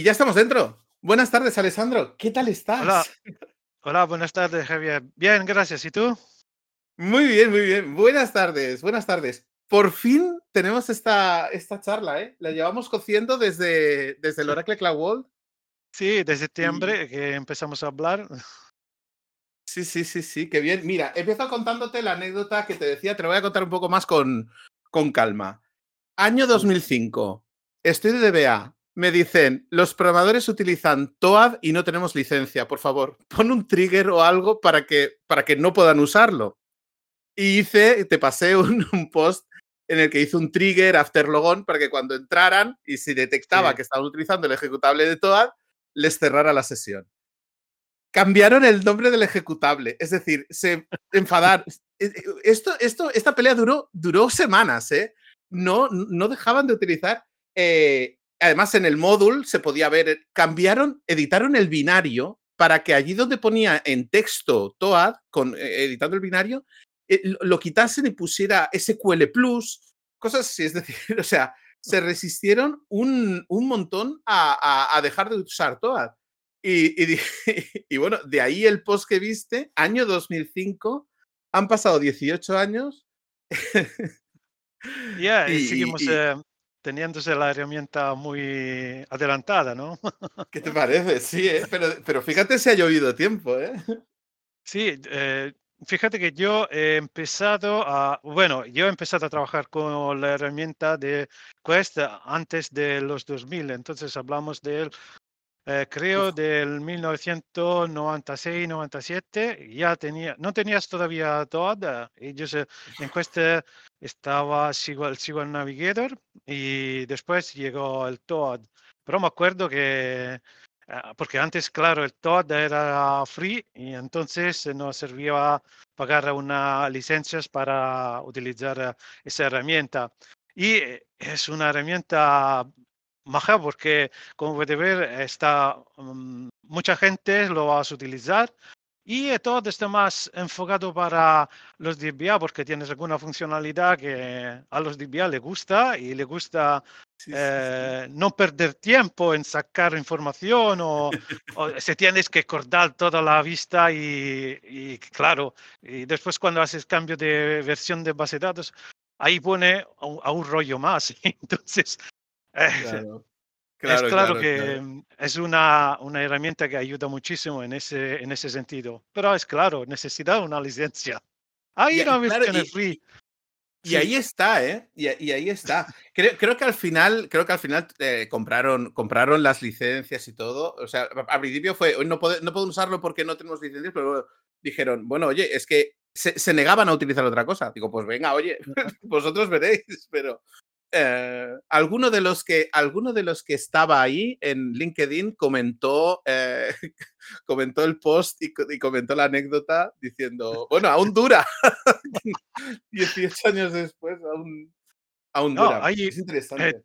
Y ya estamos dentro. Buenas tardes, Alessandro. ¿Qué tal estás? Hola. Hola, buenas tardes, Javier. Bien, gracias. ¿Y tú? Muy bien, muy bien. Buenas tardes, buenas tardes. Por fin tenemos esta, esta charla, ¿eh? La llevamos cociendo desde, desde el Oracle Cloud World. Sí, desde septiembre que empezamos a hablar. Sí, sí, sí, sí, qué bien. Mira, empiezo contándote la anécdota que te decía, te lo voy a contar un poco más con, con calma. Año 2005, estoy de DBA, me dicen, los programadores utilizan TOAD y no tenemos licencia, por favor, pon un trigger o algo para que, para que no puedan usarlo. Y hice, te pasé un, un post en el que hice un trigger after logon para que cuando entraran y si detectaba Sí. que estaban utilizando el ejecutable de TOAD, les cerrara la sesión. Cambiaron el nombre del ejecutable, es decir, se enfadaron. Esto, esto, esta pelea duró, duró semanas, ¿eh? No, no dejaban de utilizar. eh, además, en el módulo se podía ver, cambiaron, editaron el binario para que allí donde ponía en texto TOAD, con, eh, editando el binario, eh, lo, quitasen y pusiera SQL Plus, cosas así. Es decir, o sea, se resistieron un, un montón a, a, a, dejar de usar TOAD. Y, y, y, bueno, de ahí el post que viste, año 2005, han pasado 18 años. Ya, yeah, y, seguimos eh, teniéndose la herramienta muy adelantada, ¿no? ¿Qué te parece? Sí, ¿eh? pero, pero fíjate si ha llovido tiempo, ¿eh? Sí, eh, fíjate que yo he empezado a, bueno, yo he empezado a trabajar con la herramienta de Quest antes de los 2000, entonces hablamos del, eh, creo, del 1996-97, ya tenía, no tenías todavía TOAD, ellos en Quest estaba el SQL Navigator y después llegó el TOAD, pero me acuerdo que porque antes, claro, el TOAD era free y entonces nos servía pagar unas licencias para utilizar esa herramienta. Y es una herramienta maja porque, como puede ver, está, um, mucha gente lo va a utilizar y todo está más enfocado para los DBA porque tienes alguna funcionalidad que a los DBA le gusta y le gusta sí, eh, sí, sí. no perder tiempo en sacar información o, o se tienes que cortar toda la vista y, y, claro, y después cuando haces cambio de versión de base de datos, ahí pone a un, a un rollo más. Entonces, claro. Claro, es claro, claro que claro. es una, una, herramienta que ayuda muchísimo en ese, en ese sentido. Pero es claro, necesita una licencia. Hay y, versión y, free. Y sí. ahí está, ¿eh? Y, y ahí está. Creo, creo, que al final, creo que al final eh, compraron, compraron las licencias y todo. O sea, al principio fue, hoy no, puede, no puedo usarlo porque no tenemos licencias, pero dijeron, bueno, oye, es que se, se negaban a utilizar otra cosa. Digo, pues venga, oye, vosotros veréis, pero, eh, alguno de los que alguno de los que estaba ahí en LinkedIn comentó eh, comentó el post y, y, comentó la anécdota diciendo bueno aún dura 18 años después aún aún no, dura. ahí, es interesante. eh,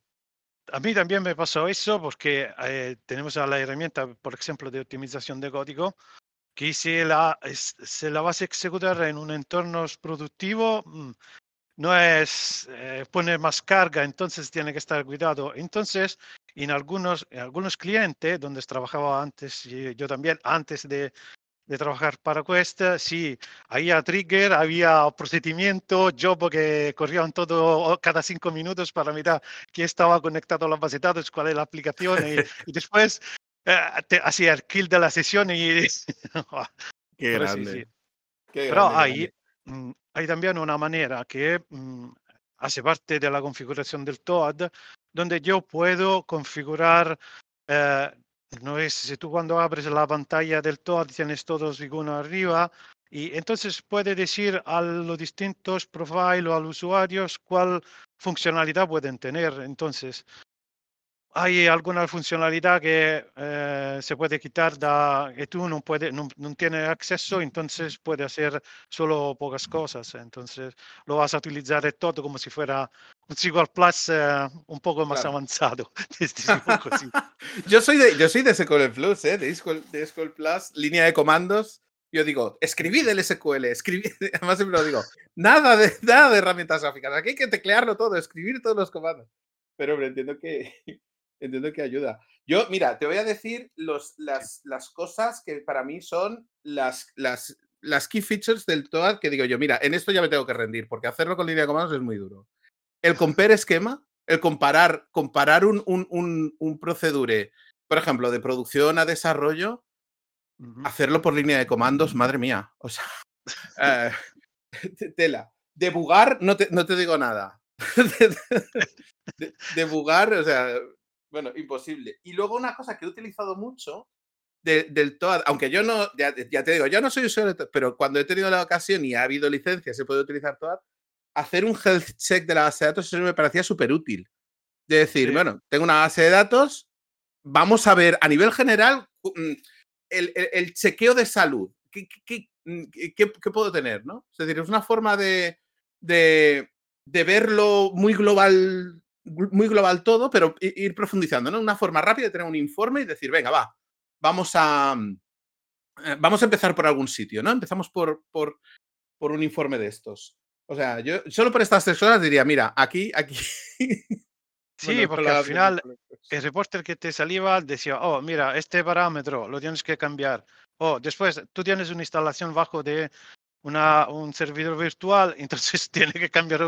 a mí también me pasó eso porque eh, tenemos a la herramienta por ejemplo de optimización de código que si la, se la vas a ejecutar en un entorno productivo mm, no es eh, poner más carga, entonces tiene que estar cuidado. Entonces, en algunos, en algunos clientes donde trabajaba antes, y yo también, antes de, de trabajar para Quest, sí, había trigger, había procedimiento, job que corrían todo cada cinco minutos para mirar quién estaba conectado a la base de datos, cuál es la aplicación, y, y después eh, te, hacía el kill de la sesión y... Qué grande. Sí, sí. Qué Pero grande, ahí mm, hay también una manera que mmm, hace parte de la configuración del TOAD, donde yo puedo configurar, eh, no es si tú cuando abres la pantalla del TOAD tienes todos iconos arriba, y entonces puede decir a los distintos profiles o a los usuarios cuál funcionalidad pueden tener. Entonces, hay alguna funcionalidad que eh, se puede quitar da, que tú no, puede, no, no tienes acceso, entonces puede hacer solo pocas cosas. Entonces lo vas a utilizar todo como si fuera un SQL Plus eh, un poco más Claro. avanzado. yo, soy de, yo soy de SQL Plus, ¿eh? de, SQL, de SQL Plus, línea de comandos. Yo digo, escribid el SQL, escribid, además siempre lo digo, nada de, nada de herramientas gráficas, aquí hay que teclearlo todo, escribir todos los comandos. Pero hombre, entiendo que, entiendo que ayuda. Yo, mira, te voy a decir los, las, las cosas que para mí son las, las, las key features del TOAD que digo yo, mira, en esto ya me tengo que rendir, porque hacerlo con línea de comandos es muy duro. El compare esquema, el comparar, comparar un, un, un, un procedure, por ejemplo, de producción a desarrollo, hacerlo por línea de comandos, madre mía. O sea, eh, tela. Debugar, no te, no te digo nada. Debugar, o sea, bueno, imposible. Y luego una cosa que he utilizado mucho del TOAD, aunque yo no, ya, te digo, yo no soy usuario, pero cuando he tenido la ocasión y ha habido licencia, se puede utilizar TOAD, hacer un health check de la base de datos, eso me parecía súper útil. De decir, bueno, tengo una base de datos, vamos a ver a nivel general mm, el, chequeo de salud. Mm, ¿Qué, puedo tener? ¿no? Es decir, es una forma de, de, de verlo muy global muy global todo, pero ir profundizando, ¿no? Una forma rápida de tener un informe y decir, venga, va, vamos a, eh, vamos a empezar por algún sitio, ¿no? Empezamos por, por, por un informe de estos. O sea, yo solo por estas tres horas diría, mira, aquí, aquí. Sí, porque al final el reporter que te salía decía, oh, mira, este parámetro lo tienes que cambiar. O después tú tienes una instalación bajo de una, un servidor virtual, entonces tiene que cambiar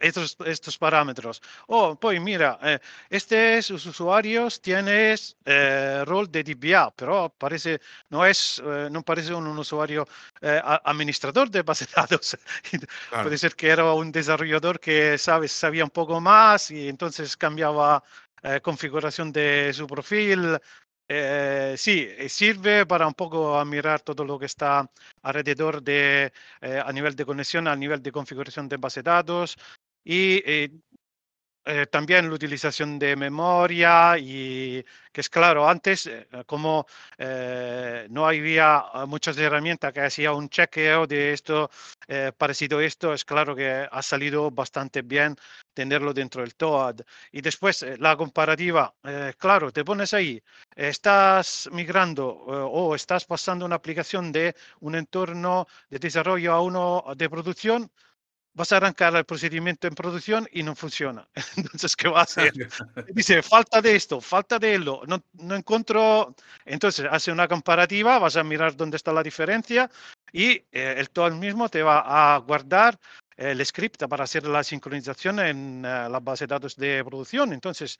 estos, estos parámetros. Oh, pues mira, eh, estos usuarios tienen eh, rol de DBA, pero parece, no, es, eh, no parece un, usuario eh, administrador de base de datos. Puede ser que era un desarrollador que sabes, sabía un poco más y entonces cambiaba configuración de su perfil, eh, sí, eh, sirve para un poco mirar todo lo que está alrededor de, eh, a nivel de conexión, a nivel de configuración de base de datos y también la utilización de memoria y que es claro, antes eh, como eh, no había muchas herramientas que hacía un chequeo de esto, parecido a esto, es claro que ha salido bastante bien tenerlo dentro del TOAD. Y después la comparativa, claro, te pones ahí, estás migrando o estás pasando una aplicación de un entorno de desarrollo a uno de producción, vas a arrancar el procedimiento en producción y no funciona. Entonces, ¿qué va a hacer? Dice, falta de esto, falta de lo, no, no encuentro. Entonces, hace una comparativa, vas a mirar dónde está la diferencia y eh, el todo mismo te va a guardar el script para hacer la sincronización en eh, la base de datos de producción. Entonces,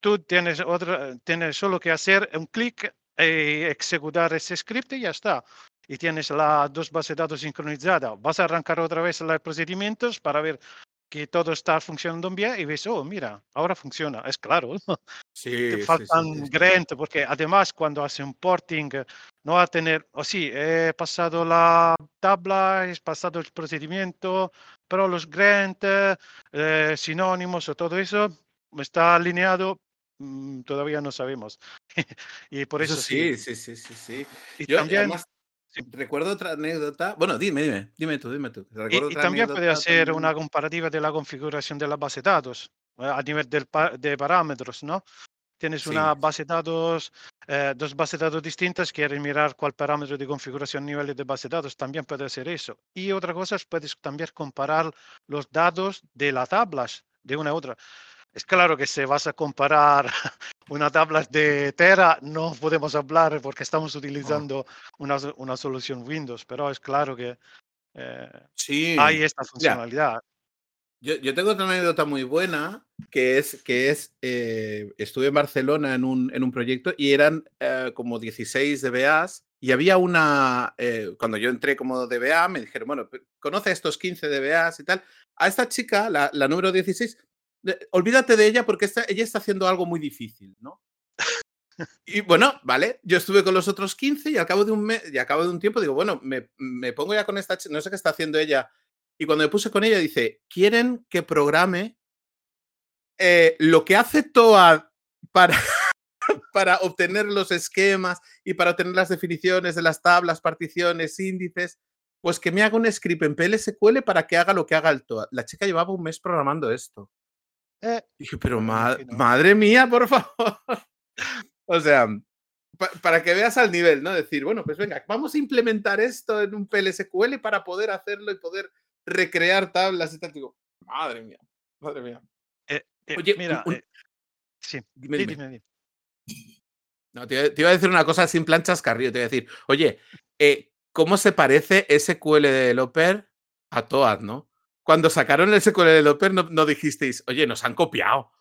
tú tienes, otra, tienes solo que hacer un clic y ejecutar ese script y ya está y tienes las dos bases de datos sincronizadas, vas a arrancar otra vez los procedimientos para ver que todo está funcionando bien y ves, oh, mira, ahora funciona. Es claro. Sí, Te faltan sí, porque además cuando hace un porting no va a tener, o oh, sí, he pasado la tabla, he pasado el procedimiento, pero los grant, eh, sinónimos o todo eso está alineado, mm, todavía no sabemos. y por eso, sí, sí, sí, sí, sí. Y también, Recuerdo otra anécdota. Bueno, dime, dime, dime tú, dime tú. Y, también puede hacer una comparativa de la configuración de la base de datos eh, a nivel de parámetros, ¿no? Tienes una base de datos, eh, dos bases de datos distintas, quieres mirar cuál parámetro de configuración nivel de base de datos, también puede hacer eso. Y otra cosa es puedes también comparar los datos de las tablas de una a otra. Es claro que si vas a comparar una tabla de Tera, no podemos hablar porque estamos utilizando una, una, solución Windows, pero es claro que eh, sí. hay esta funcionalidad. Yo, yo, tengo otra anécdota muy buena, que es que es, eh, estuve en Barcelona en un, en un proyecto y eran eh, como 16 DBAs y había una, cuando yo entré como DBA, me dijeron, bueno, conoce a estos 15 DBAs y tal. A esta chica, la, la número 16, olvídate de ella porque ella está haciendo algo muy difícil, ¿no? Y bueno, vale, yo estuve con los otros 15 y al cabo de un mes, y al cabo de un tiempo digo, bueno, me, me pongo ya con esta, no sé qué está haciendo ella. Y cuando me puse con ella dice, quieren que programe eh, lo que hace TOA para, para obtener los esquemas y para obtener las definiciones de las tablas, particiones, índices, pues que me haga un script en PLSQL para que haga lo que haga el TOA. La chica llevaba un mes programando esto. Eh, dije, pero madre mía, por favor. o sea, para que veas al nivel, ¿no? Decir, bueno, pues venga, vamos a implementar esto en un PLSQL para poder hacerlo y poder recrear tablas y tal. Digo, madre mía, madre mía. Eh, eh, Oye, mira, sí. Dime, Sí, dime. dime, dime. No, te, te iba a decir una cosa sin planchas carrillo. Te iba a decir, oye, eh, ¿cómo se parece SQL de Loper a Toad, no? Cuando sacaron el SQL de Loper no, no dijisteis, oye, nos han copiado.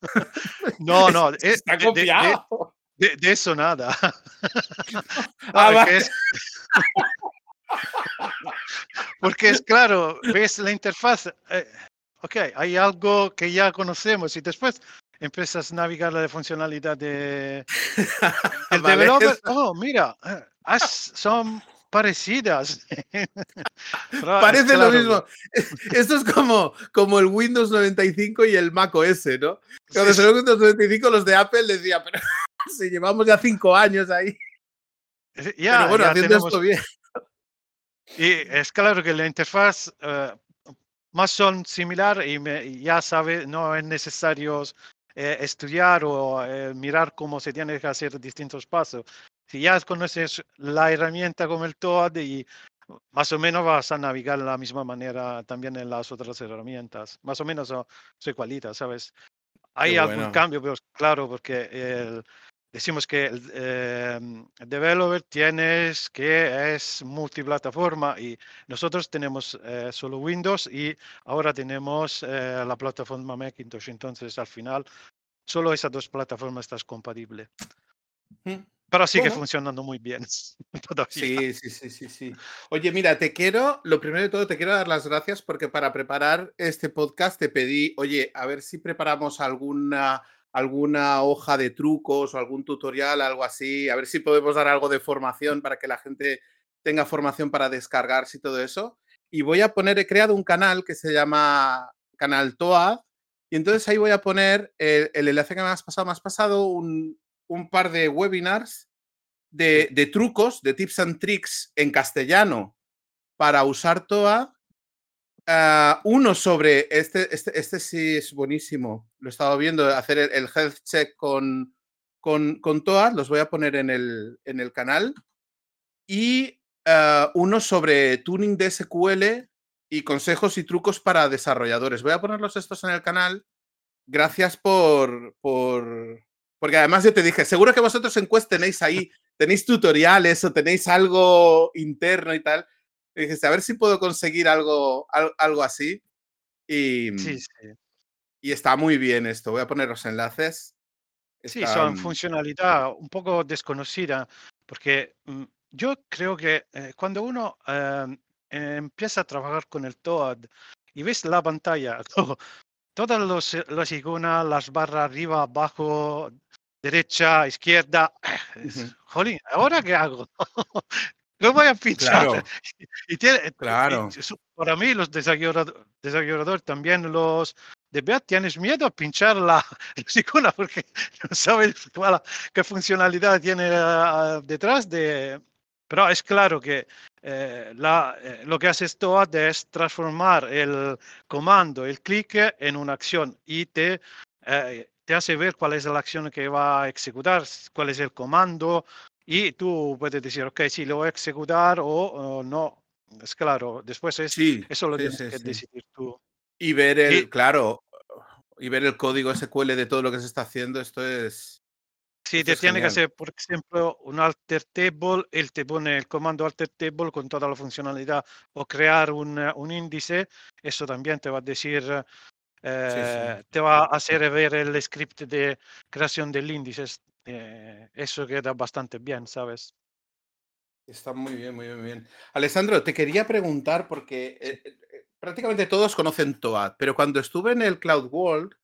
No, no, Es- eh, está de- de- de- copiado. De, de eso nada. Ah, vale. porque, es, porque es claro, ves la interfaz, eh, ok, hay algo que ya conocemos y después empiezas a navegar la funcionalidad de, del Vale, developer. Oh, mira, eh, son parecidas. Parece lo claro, mismo. Esto es como, como el Windows 95 y el Mac OS, ¿no? Cuando salió el Windows 95, los de Apple decían, pero si llevamos ya cinco años ahí. ya, pero bueno, ya haciendo tenemos- esto bien. Y es claro que la interfaz eh, más son similar y, me- ya sabe, no es necesario eh, estudiar o eh, mirar cómo se tiene que hacer distintos pasos. Si ya conoces la herramienta como el TOAD y más o menos vas a navegar de la misma manera también en las otras herramientas. Más o menos son igualitas, ¿sabes? Hay Qué algún bueno. cambio, pero claro, porque el- decimos que el, eh, el developer tienes que es multiplataforma y nosotros tenemos eh, solo Windows y ahora tenemos eh, la plataforma Macintosh. Entonces, al final, solo esas dos plataformas estás compatible. Pero sigue Bueno. funcionando muy bien. todavía. Sí, sí, sí, sí, sí. Oye, mira, te quiero, lo primero de todo, te quiero dar las gracias porque para preparar este podcast te pedí, oye, a ver si preparamos alguna, alguna hoja de trucos o algún tutorial, algo así, a ver si podemos dar algo de formación para que la gente tenga formación para descargarse y todo eso. Y voy a poner, he creado un canal que se llama Canal Toad, y entonces ahí voy a poner el, el enlace que me has pasado, me has pasado un, un par de webinars de, de trucos, de tips and tricks en castellano para usar TOA. Ah, uno sobre, este, este, este sí es buenísimo, lo he estado viendo, hacer el, el health check con, con, con TOA, los voy a poner en el, en el canal. Y ah, uno sobre tuning de SQL y consejos y trucos para desarrolladores. Voy a ponerlos estos en el canal. Gracias por, por, porque además yo te dije, seguro que vosotros en Quest tenéis ahí, tenéis tutoriales o tenéis algo interno y tal. Y dijiste, a ver si puedo conseguir algo, al- algo así. Y, Sí, sí. y está muy bien esto. Voy a poner los enlaces. Sí, son Están- funcionalidad un poco desconocida, porque mm, yo creo que eh, cuando uno em, empieza a trabajar con el TOAD y ves la pantalla, todo- todas los, eh, las iconas, las barras arriba, abajo, derecha, izquierda, es, jolín, ¿ahora qué hago? Lo voy a pinchar. Claro, Y tiene, y claro. eso- para mí los desarrolladores, también los de BEAT, tienes miedo a pinchar la, las iconas porque no sabes cuál- qué funcionalidad tiene ah, detrás de... Pero es claro que eh, la, eh, lo que hace esto es transformar el comando, el clic en una acción y te, eh, te hace ver cuál es la acción que va a ejecutar, cuál es el comando y tú puedes decir, ok, sí, lo voy a ejecutar o, o no. Es claro, después es, Sí, eso lo sí, tienes sí, que sí. decidir tú. Y ver el, Y- claro, y ver el código SQL de todo lo que se está haciendo, esto es. Si Esto te es tiene que hacer, por ejemplo, un alter table, él te pone el comando alter table con toda la funcionalidad o crear un, un índice, eso también te va a decir, eh, te va a hacer ver el script de creación del índice. eh, eso queda bastante bien, ¿sabes? Está muy bien, muy bien, muy bien. Alessandro, te quería preguntar porque eh, prácticamente todos conocen TOAD, pero cuando estuve en el Cloud World,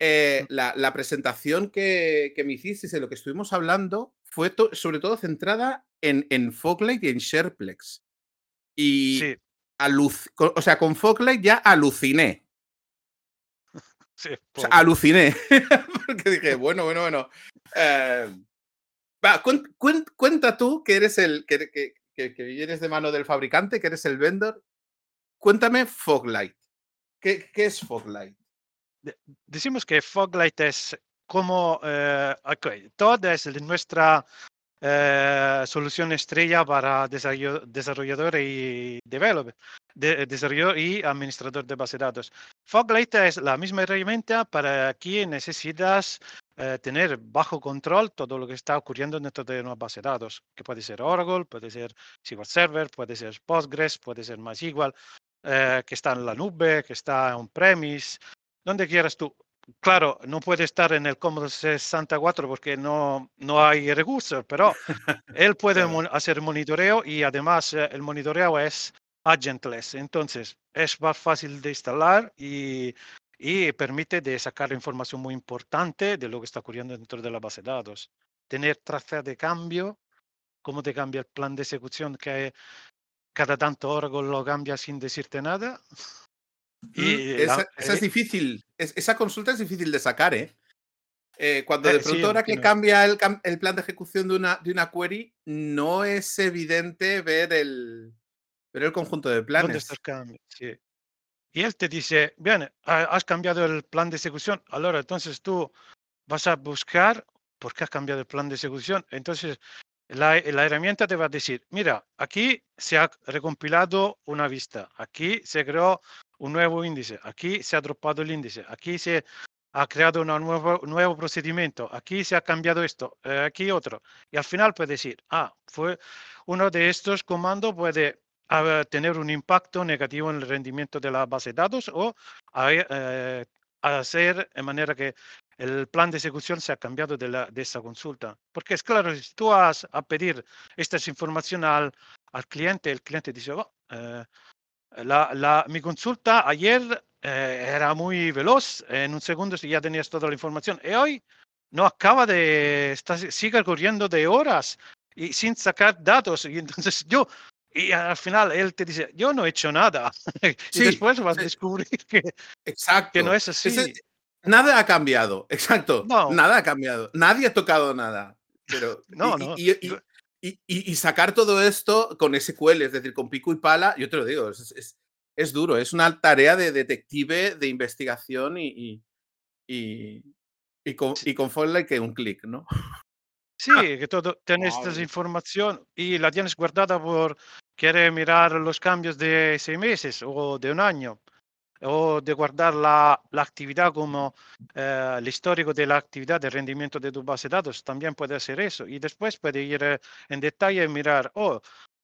eh, la, la presentación que, que me hiciste y de lo que estuvimos hablando fue to- sobre todo centrada en, en Foglight y en Shareplex. Y Sí, o sea, con Foglight ya aluciné. Sí. O sea, aluciné. Porque dije, bueno, bueno, bueno. eh, va, cuen- cuen- cuenta tú que eres el. Que, que, que- que vienes de mano del fabricante, que eres el vendor. Cuéntame Foglight. ¿Qué, qué es Foglight? Decimos que Foglight es como, eh, ok, toda es nuestra eh, solución estrella para desarrollo- desarrollador y developer, de- desarrollador y administrador de base de datos. Foglight es la misma herramienta para quien necesitas eh, tener bajo control todo lo que está ocurriendo dentro de una base de datos, que puede ser Oracle, puede ser SQL Server, puede ser Postgres, puede ser MySQL, eh, que está en la nube, que está on-premise, donde quieras tú. Claro, no puede estar en el Commodore 64 porque no, no hay recursos, pero él puede hacer monitoreo y además eh, el monitoreo es agentless. Entonces, es más fácil de instalar y, y permite de sacar información muy importante de lo que está ocurriendo dentro de la base de datos. Tener traza de cambio, cómo te cambia el plan de ejecución que cada tanto Oracle lo cambia sin decirte nada. Y esa, es eh difícil, esa consulta es difícil de sacar, ¿eh? eh cuando de pronto ahora que cambia el, el, plan de ejecución de una, de una query, no es evidente ver el, pero el conjunto de planes. Sí. Y él te dice, bien, has cambiado el plan de ejecución, ahora entonces tú vas a buscar por qué has cambiado el plan de ejecución. Entonces, la, la, herramienta te va a decir, mira, aquí se ha recompilado una vista, aquí se creó un nuevo índice, aquí se ha dropado el índice, aquí se ha creado un nuevo, nuevo procedimiento, aquí se ha cambiado esto, eh, aquí otro. Y al final puede decir, ah, fue uno de estos comandos puede tener un impacto negativo en el rendimiento de la base de datos o eh, hacer de manera que el plan de ejecución se ha cambiado de, la, de esa consulta. Porque es claro, si tú vas a pedir esta información al, al cliente, el cliente dice, oh, eh, la, la, mi consulta ayer eh, era muy veloz, en un segundo ya tenías toda la información y hoy no acaba de, estar, sigue corriendo de horas y sin sacar datos. Y entonces yo y al final él te dice, yo no he hecho nada. y después vas a descubrir que, exacto. que no es así. nada ha cambiado, exacto. Nada ha cambiado. Nadie ha tocado nada. Pero, no, no. Y, y, sacar todo esto con SQL, es decir, con pico y pala, yo te lo digo, es, es, es duro. Es una tarea de detective, de investigación y, y, y, con, y con que un clic, ¿no? Sí, que todo, tienes esta información y la tienes guardada por querer mirar los cambios de seis meses o de un año, o de guardar la, la actividad como eh, el histórico de la actividad de rendimiento de tu base de datos. También puede hacer eso y después puede ir eh, en detalle y mirar, oh,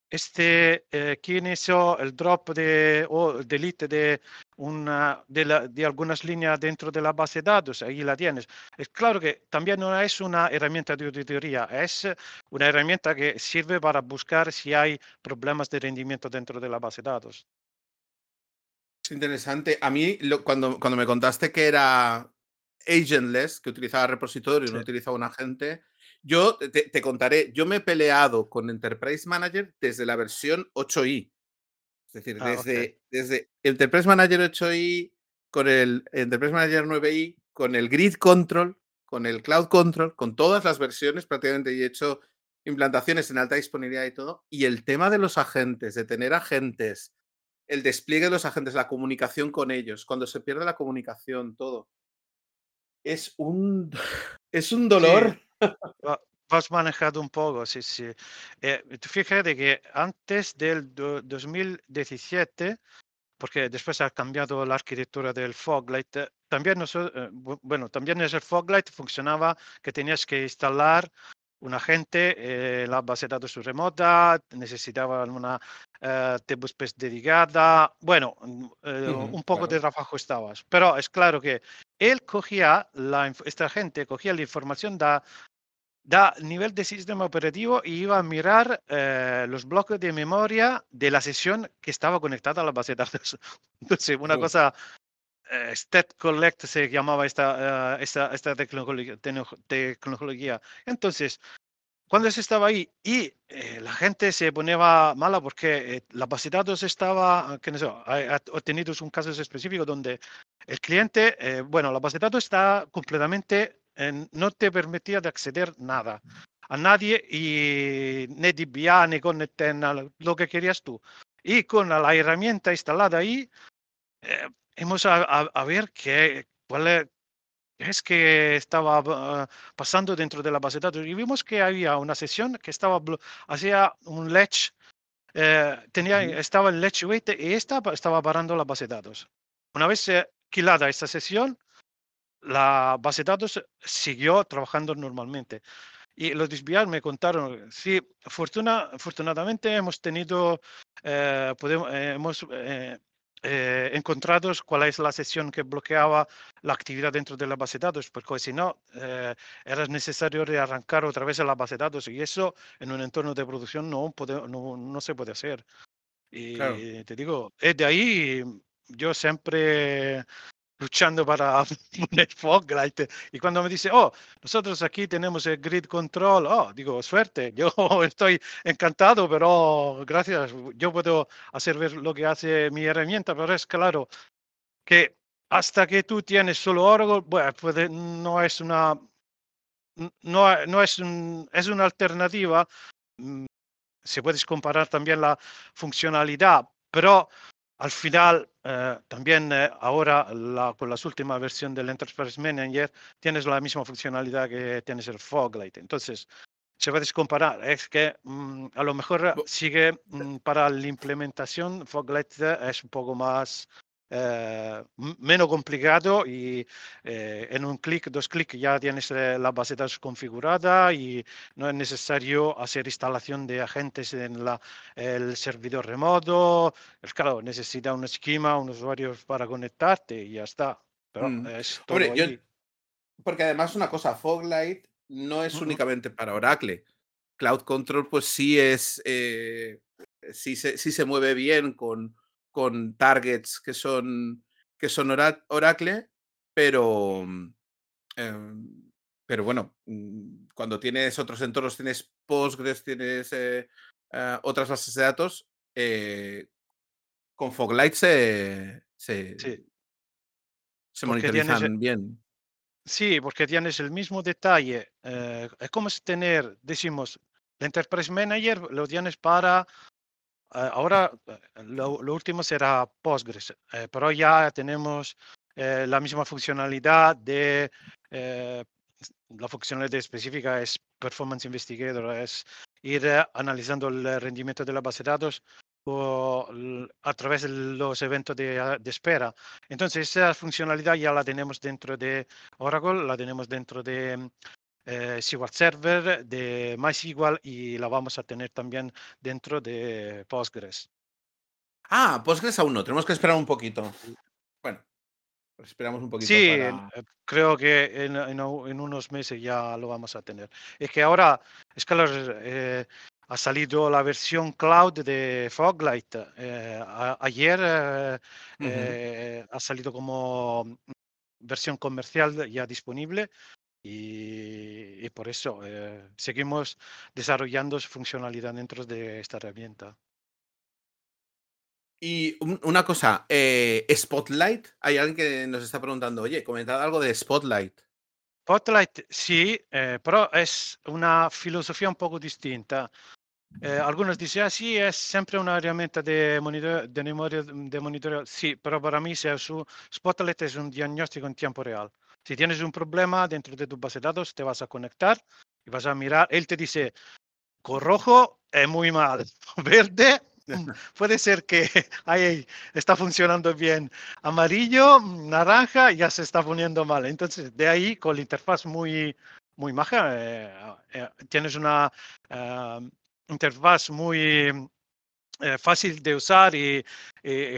este, eh, quién hizo el drop de, o delete de, una, de, la, de, algunas líneas dentro de la base de datos, ahí la tienes. Es claro que también no es una herramienta de auditoría, es una herramienta que sirve para buscar si hay problemas de rendimiento dentro de la base de datos. Es interesante. A mí, lo, cuando, cuando me contaste que era agentless, que utilizaba repositorio y no utilizaba un agente, yo te, contaré, yo me he peleado con Enterprise Manager desde la versión 8i. Es decir, ah, desde, desde Enterprise Manager 8i, con el Enterprise Manager 9i, con el Grid Control, con el Cloud Control, con todas las versiones prácticamente y he hecho implantaciones en alta disponibilidad y todo. Y el tema de los agentes, de tener agentes, el despliegue de los agentes, la comunicación con ellos, cuando se pierde la comunicación, todo. Es un, es un dolor. Vas manejado un poco, sí, sí. Eh, fíjate que antes del 2017, porque después ha cambiado la arquitectura del Foglight, eh, también, eh, bueno, también el Foglight funcionaba que tenías que instalar un agente en la base de datos remota, necesitaba una uh, dedicada, bueno, un poco de trabajo estabas, pero es claro que él cogía, la, esta gente cogía la información da, da nivel de sistema operativo y iba a mirar eh, los bloques de memoria de la sesión que estaba conectada a la base de datos. Entonces, una cosa, eh, Stat Collect se llamaba esta, uh, esta, esta tecnología, tecnología. Entonces, cuando se estaba ahí y eh, la gente se ponía mala porque la base de datos estaba, que no sé, ha, tenido un caso específico donde el cliente, bueno, la base de datos está completamente no te permitía de acceder nada a nadie y ni DBA ni con lo que querías tú. Y con la herramienta instalada ahí, eh, hemos a, ver qué, cuál es, que estaba ah, pasando dentro de la base de datos y vimos que había una sesión que estaba hacía un latch eh, tenía estaba el latch wait y esta estaba parando la base de datos una vez eh, quilada esta sesión la base de datos siguió trabajando normalmente. Y los DSBR me contaron, sí, fortuna, afortunadamente hemos tenido, eh, podemos, eh, hemos eh, eh, encontrado cuál es la sesión que bloqueaba la actividad dentro de la base de datos, porque si no, eh, era necesario rearrancar otra vez la base de datos y eso en un entorno de producción no, puede, no, no se puede hacer. Y Claro. te digo, es de ahí yo siempre luchando para poner Foglight. Y cuando me dice, oh, nosotros aquí tenemos el grid control, oh, digo, suerte, yo estoy encantado, pero gracias, yo puedo hacer ver lo que hace mi herramienta, pero es claro que hasta que tú tienes solo Oracle, bueno, puede, no es una, no, no es, un, es una alternativa. mm, Se puedes comparar también la funcionalidad, pero al final, eh, también eh, ahora la, con las últimas versiones del Enterprise Manager tienes la misma funcionalidad que tienes el Foglight. Entonces, se puede comparar. Es que mm, a lo mejor sigue mm, para la implementación, Foglight es un poco más eh, menos complicado y eh, en un clic, dos clics ya tienes eh, la base de datos configurada y no es necesario hacer instalación de agentes en la, el servidor remoto. Es claro, necesita un esquema, un usuario para conectarte y ya está. Pero Mm. es todo Hombre, yo- porque además una cosa, Foglight no es únicamente para Oracle. Cloud Control, pues sí es, eh, sí, se, sí se mueve bien con, con targets que son, que son Ora- Oracle, pero, mm, em, pero bueno, mm, cuando tienes otros entornos, tienes Postgres, tienes eh, eh, otras bases de datos, eh, con Foglight se, se, Sí. se tienes, monitorizan bien. Sí, porque tienes el mismo detalle. eh, es como si tener, decimos, el Enterprise Manager lo tienes para, ahora eh, lo, lo último será Postgres, eh, pero ya tenemos eh, la misma funcionalidad de, eh, la funcionalidad específica es Performance Investigator, es ir eh, analizando el rendimiento de la base de datos o a través de los eventos de, ah, de espera. Entonces, esa funcionalidad ya la tenemos dentro de Oracle, la tenemos dentro de eh, SQL Server, de MySQL y la vamos a tener también dentro de Postgres. Ah, Postgres aún no, tenemos que esperar un poquito. Bueno, esperamos un poquito Sí, para. eh, creo que en, en en unos meses ya lo vamos a tener. Es que ahora, los, eh, ha salido la versión cloud de Foglight. eh, a- ayer eh, Ujú. eh, ha salido como versión comercial ya disponible y, y por eso eh, seguimos desarrollando su funcionalidad dentro de esta herramienta. Y un- una cosa, eh, Spotlight, hay alguien que nos está preguntando, oye, comentad algo de Spotlight. Spotlight sí, eh, pero es una filosofía un poco distinta. Eh, algunos dicen, ah, sí, es siempre una herramienta de monitoreo, de memoria- de monitoreo. Sí, pero para mí se su Spotlight es un diagnóstico en tiempo real. Si tienes un problema dentro de tu base de datos, te vas a conectar y vas a mirar. Él te dice, con rojo es muy mal, verde mm, puede ser que ahí está funcionando bien, amarillo, naranja ya se está poniendo mal. Entonces, de ahí con la interfaz muy, muy maja, eh, eh, tienes una ah, interfaz muy eh, fácil de usar y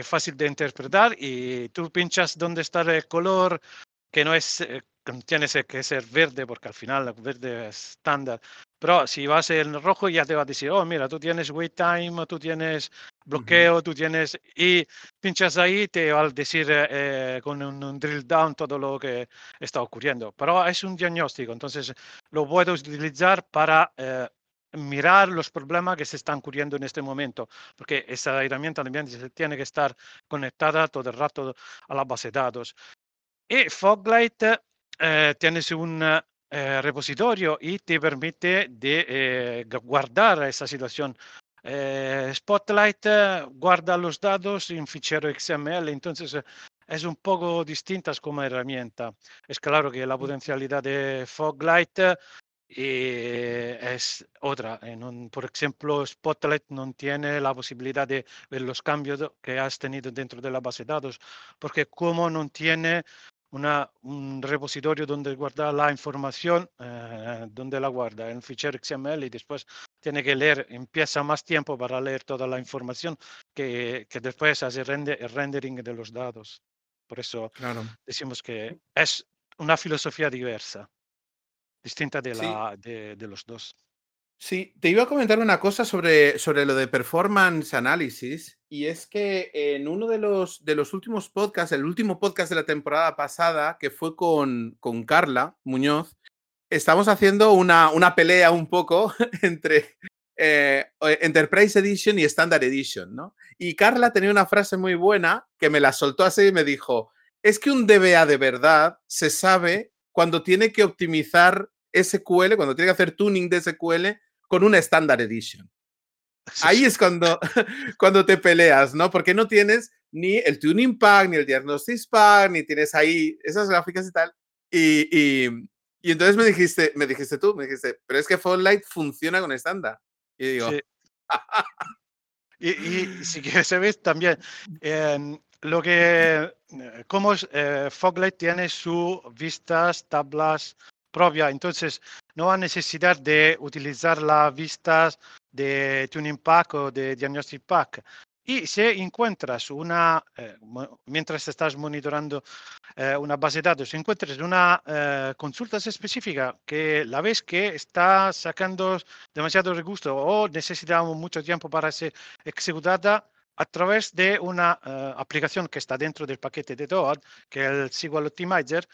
fácil de interpretar y tú pinchas dónde está el color que no es, eh, que no tiene se- que ser verde porque al final el verde es estándar. Pero si vas en rojo ya te va a decir, oh, mira, tú tienes wait time, tú tienes bloqueo, tú tienes... Y pinchas ahí, te va a decir eh, eh, con un, un drill down todo lo que está ocurriendo. Pero es un diagnóstico, entonces lo puedes utilizar para eh, mirar los problemas que se están ocurriendo en este momento, porque esa herramienta también tiene que estar conectada todo el rato a la base de datos. Y Foglight eh, tienes un eh, repositorio y te permite de eh, gu- guardar esa situación. Eh, Spotlight guarda los datos en fichero XML, entonces eh, es un poco distintas como herramienta. Es claro que la potencialidad de Foglight es otra. non- por ejemplo, Spotlight no tiene la posibilidad de ver los cambios que has tenido dentro de la base de datos, porque como no tiene una, un repositorio donde guarda la información, eh, donde la guarda en un fichero XML y después tiene que leer, empieza más tiempo para leer toda la información que, que después hace render, el rendering de los datos. Por eso Claro. decimos que es una filosofía diversa, distinta de, la, de, de los dos. Sí, te iba a comentar una cosa sobre, sobre lo de performance analysis, y es que en uno de los, de los últimos podcasts, el último podcast de la temporada pasada, que fue con, con Carla Muñoz, estamos haciendo una, una pelea un poco entre eh, Enterprise Edition y Standard Edition, ¿no? Y Carla tenía una frase muy buena que me la soltó así y me dijo, es que un DBA de verdad se sabe cuando tiene que optimizar SQL, cuando tiene que hacer tuning de SQL con una Standard Edition. Ahí es cuando, cuando te peleas, ¿no? Porque no tienes ni el tuning pack, ni el diagnosis pack, ni tienes ahí esas gráficas y tal. Y, y, y entonces me dijiste, me dijiste tú, me dijiste, pero es que Light funciona con estándar. Y digo, Sí. Y, y si quieres saber también em, lo que, eh, cómo es, eh, Foglight tiene sus vistas, tablas propias, entonces no hay necesidad de utilizar las vistas de Tuning Pack o de Diagnostic Pack. Y si encuentras una, eh, mientras estás monitorando eh, una base de datos, encuentras una eh, consulta específica que la ves que está sacando demasiado recurso o necesitamos mucho tiempo para ser ejecutada a través de una eh, aplicación que está dentro del paquete de Toad, que es el SQL Optimizer,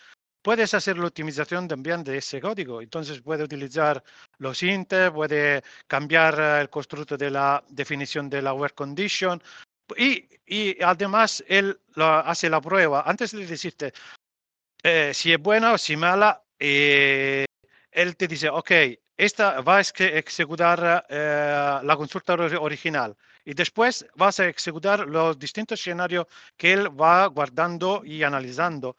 puedes hacer la optimización también de ese código. Entonces puede utilizar los int, puede cambiar eh, el constructo de la definición de la where condition y, y además él lo hace la prueba antes de decirte eh, si es buena o si mala. eh, él te dice, ok, esta va a ejecutar eh, la consulta ori- original y después vas a ejecutar los distintos escenarios que él va guardando y analizando.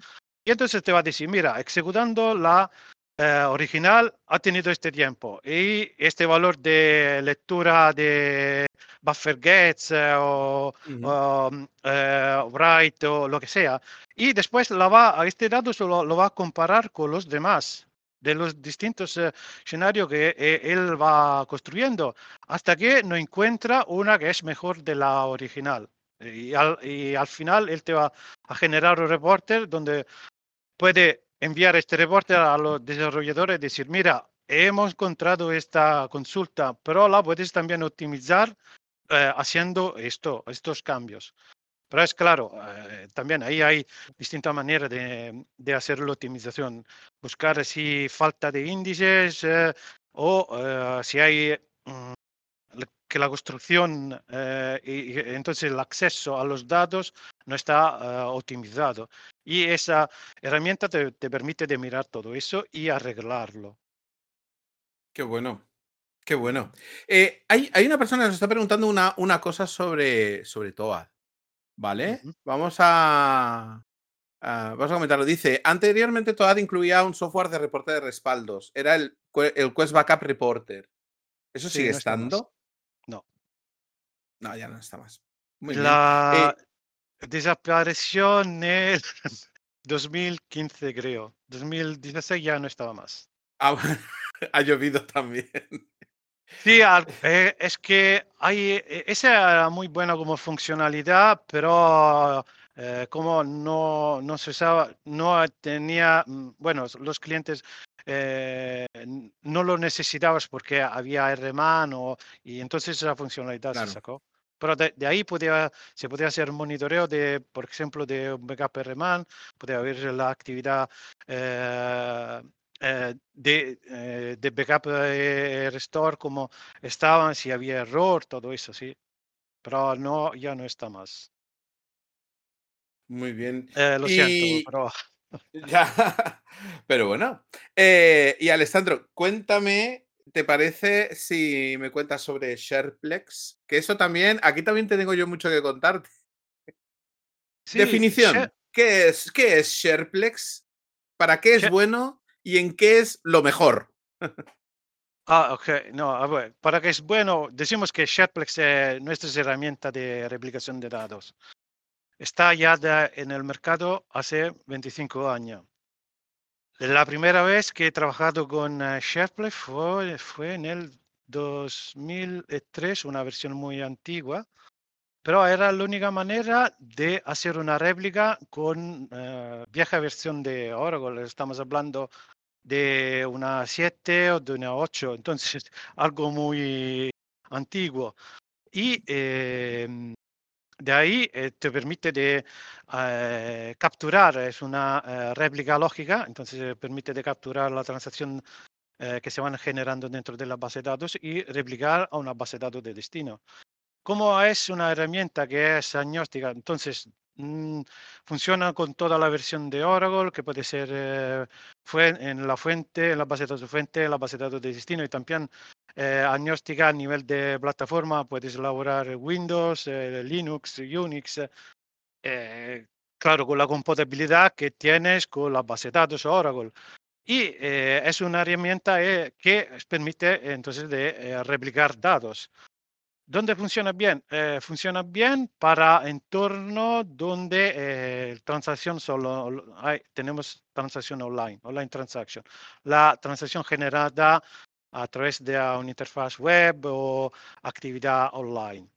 Y entonces te va a decir, mira, ejecutando la eh, original ha tenido este tiempo y este valor de lectura de buffer gets eh, o, Ujú. o, eh, write o lo que sea. Y después la va, a este dato solo lo va a comparar con los demás de los distintos escenarios que él va construyendo hasta que no encuentra una que es mejor de la original. Y al, y al final él te va a generar un reporter donde puede enviar este reporte a los desarrolladores y decir, mira, hemos encontrado esta consulta, pero la puedes también optimizar eh, haciendo esto, estos cambios. Pero es claro, eh, también ahí hay distintas maneras de, de hacer la optimización. Buscar si falta de índices eh, o eh, si hay mm, que la construcción eh, y, entonces el acceso a los datos no está eh, optimizado. Y esa herramienta te, te permite de mirar todo eso y arreglarlo. Qué bueno. Qué bueno. Eh, hay, hay una persona que nos está preguntando una, una cosa sobre, sobre Toad. ¿Vale? Vamos a, Vamos a comentarlo. Dice: Anteriormente Toad incluía un software de reporte de respaldos. Era el, el Quest Backup Reporter. ¿Eso Sí, sigue no estando? No. No, ya no está más. Muy bien. La Eh, desapareció en el 2015, creo. 2016 ya no estaba más. ah, ha llovido también. Sí, eh, es que hay, eh, esa era muy buena como funcionalidad, pero eh, como no, no se usaba, no tenía, mm, bueno, los clientes eh, no lo necesitabas porque había RMAN o, y entonces esa funcionalidad Claro. se sacó. Pero de, de ahí podía, se podía hacer monitoreo de, por ejemplo, de un backup RMAN, podía haber la actividad eh, eh, de, de backup restore como estaban, si había error, todo eso, sí. Pero no, ya no está más. Muy bien. Lo Y- siento, pero Ya. Pero bueno. Eh, y Alessandro, cuéntame, ¿te parece si me cuentas sobre Shareplex? Que eso también, aquí también te tengo yo mucho que contarte. sí, Definición. Share- ¿Qué es, qué es Shareplex? ¿Para qué es Share- bueno? ¿Y en qué es lo mejor? Ah, ok. No, a ver, para que es bueno, decimos que SharePlex es nuestra herramienta de replicación de datos. Está ya en el mercado hace 25 años. La primera vez que he trabajado con uh, fue, fue en el 2003, una versión muy antigua, pero era la única manera de hacer una réplica con uh, vieja versión de Oracle. Estamos hablando de una 7 o de una 8, entonces algo muy antiguo. Y eh, de ahí eh, te permite de eh, capturar, es una eh, réplica lógica, entonces permite de capturar la transacción que se van generando dentro de la base de datos y replicar a una base de datos de destino. Como es una herramienta que es agnóstica, entonces funciona con toda la versión de Oracle, que puede ser fue en la fuente, en la base de datos de fuente, en la base de datos de destino y también eh, agnóstica a nivel de plataforma, puedes elaborar Windows, eh, Linux, Unix, eh, claro, con la compatibilidad que tienes con la base de datos Oracle. Y es una herramienta que permite entonces de replicar datos. ¿Dónde funciona bien? funciona bien para entornos donde transacción solo hay, tenemos transacción online, online transaction. La transacción generada a través de una interfaz web o actividad online.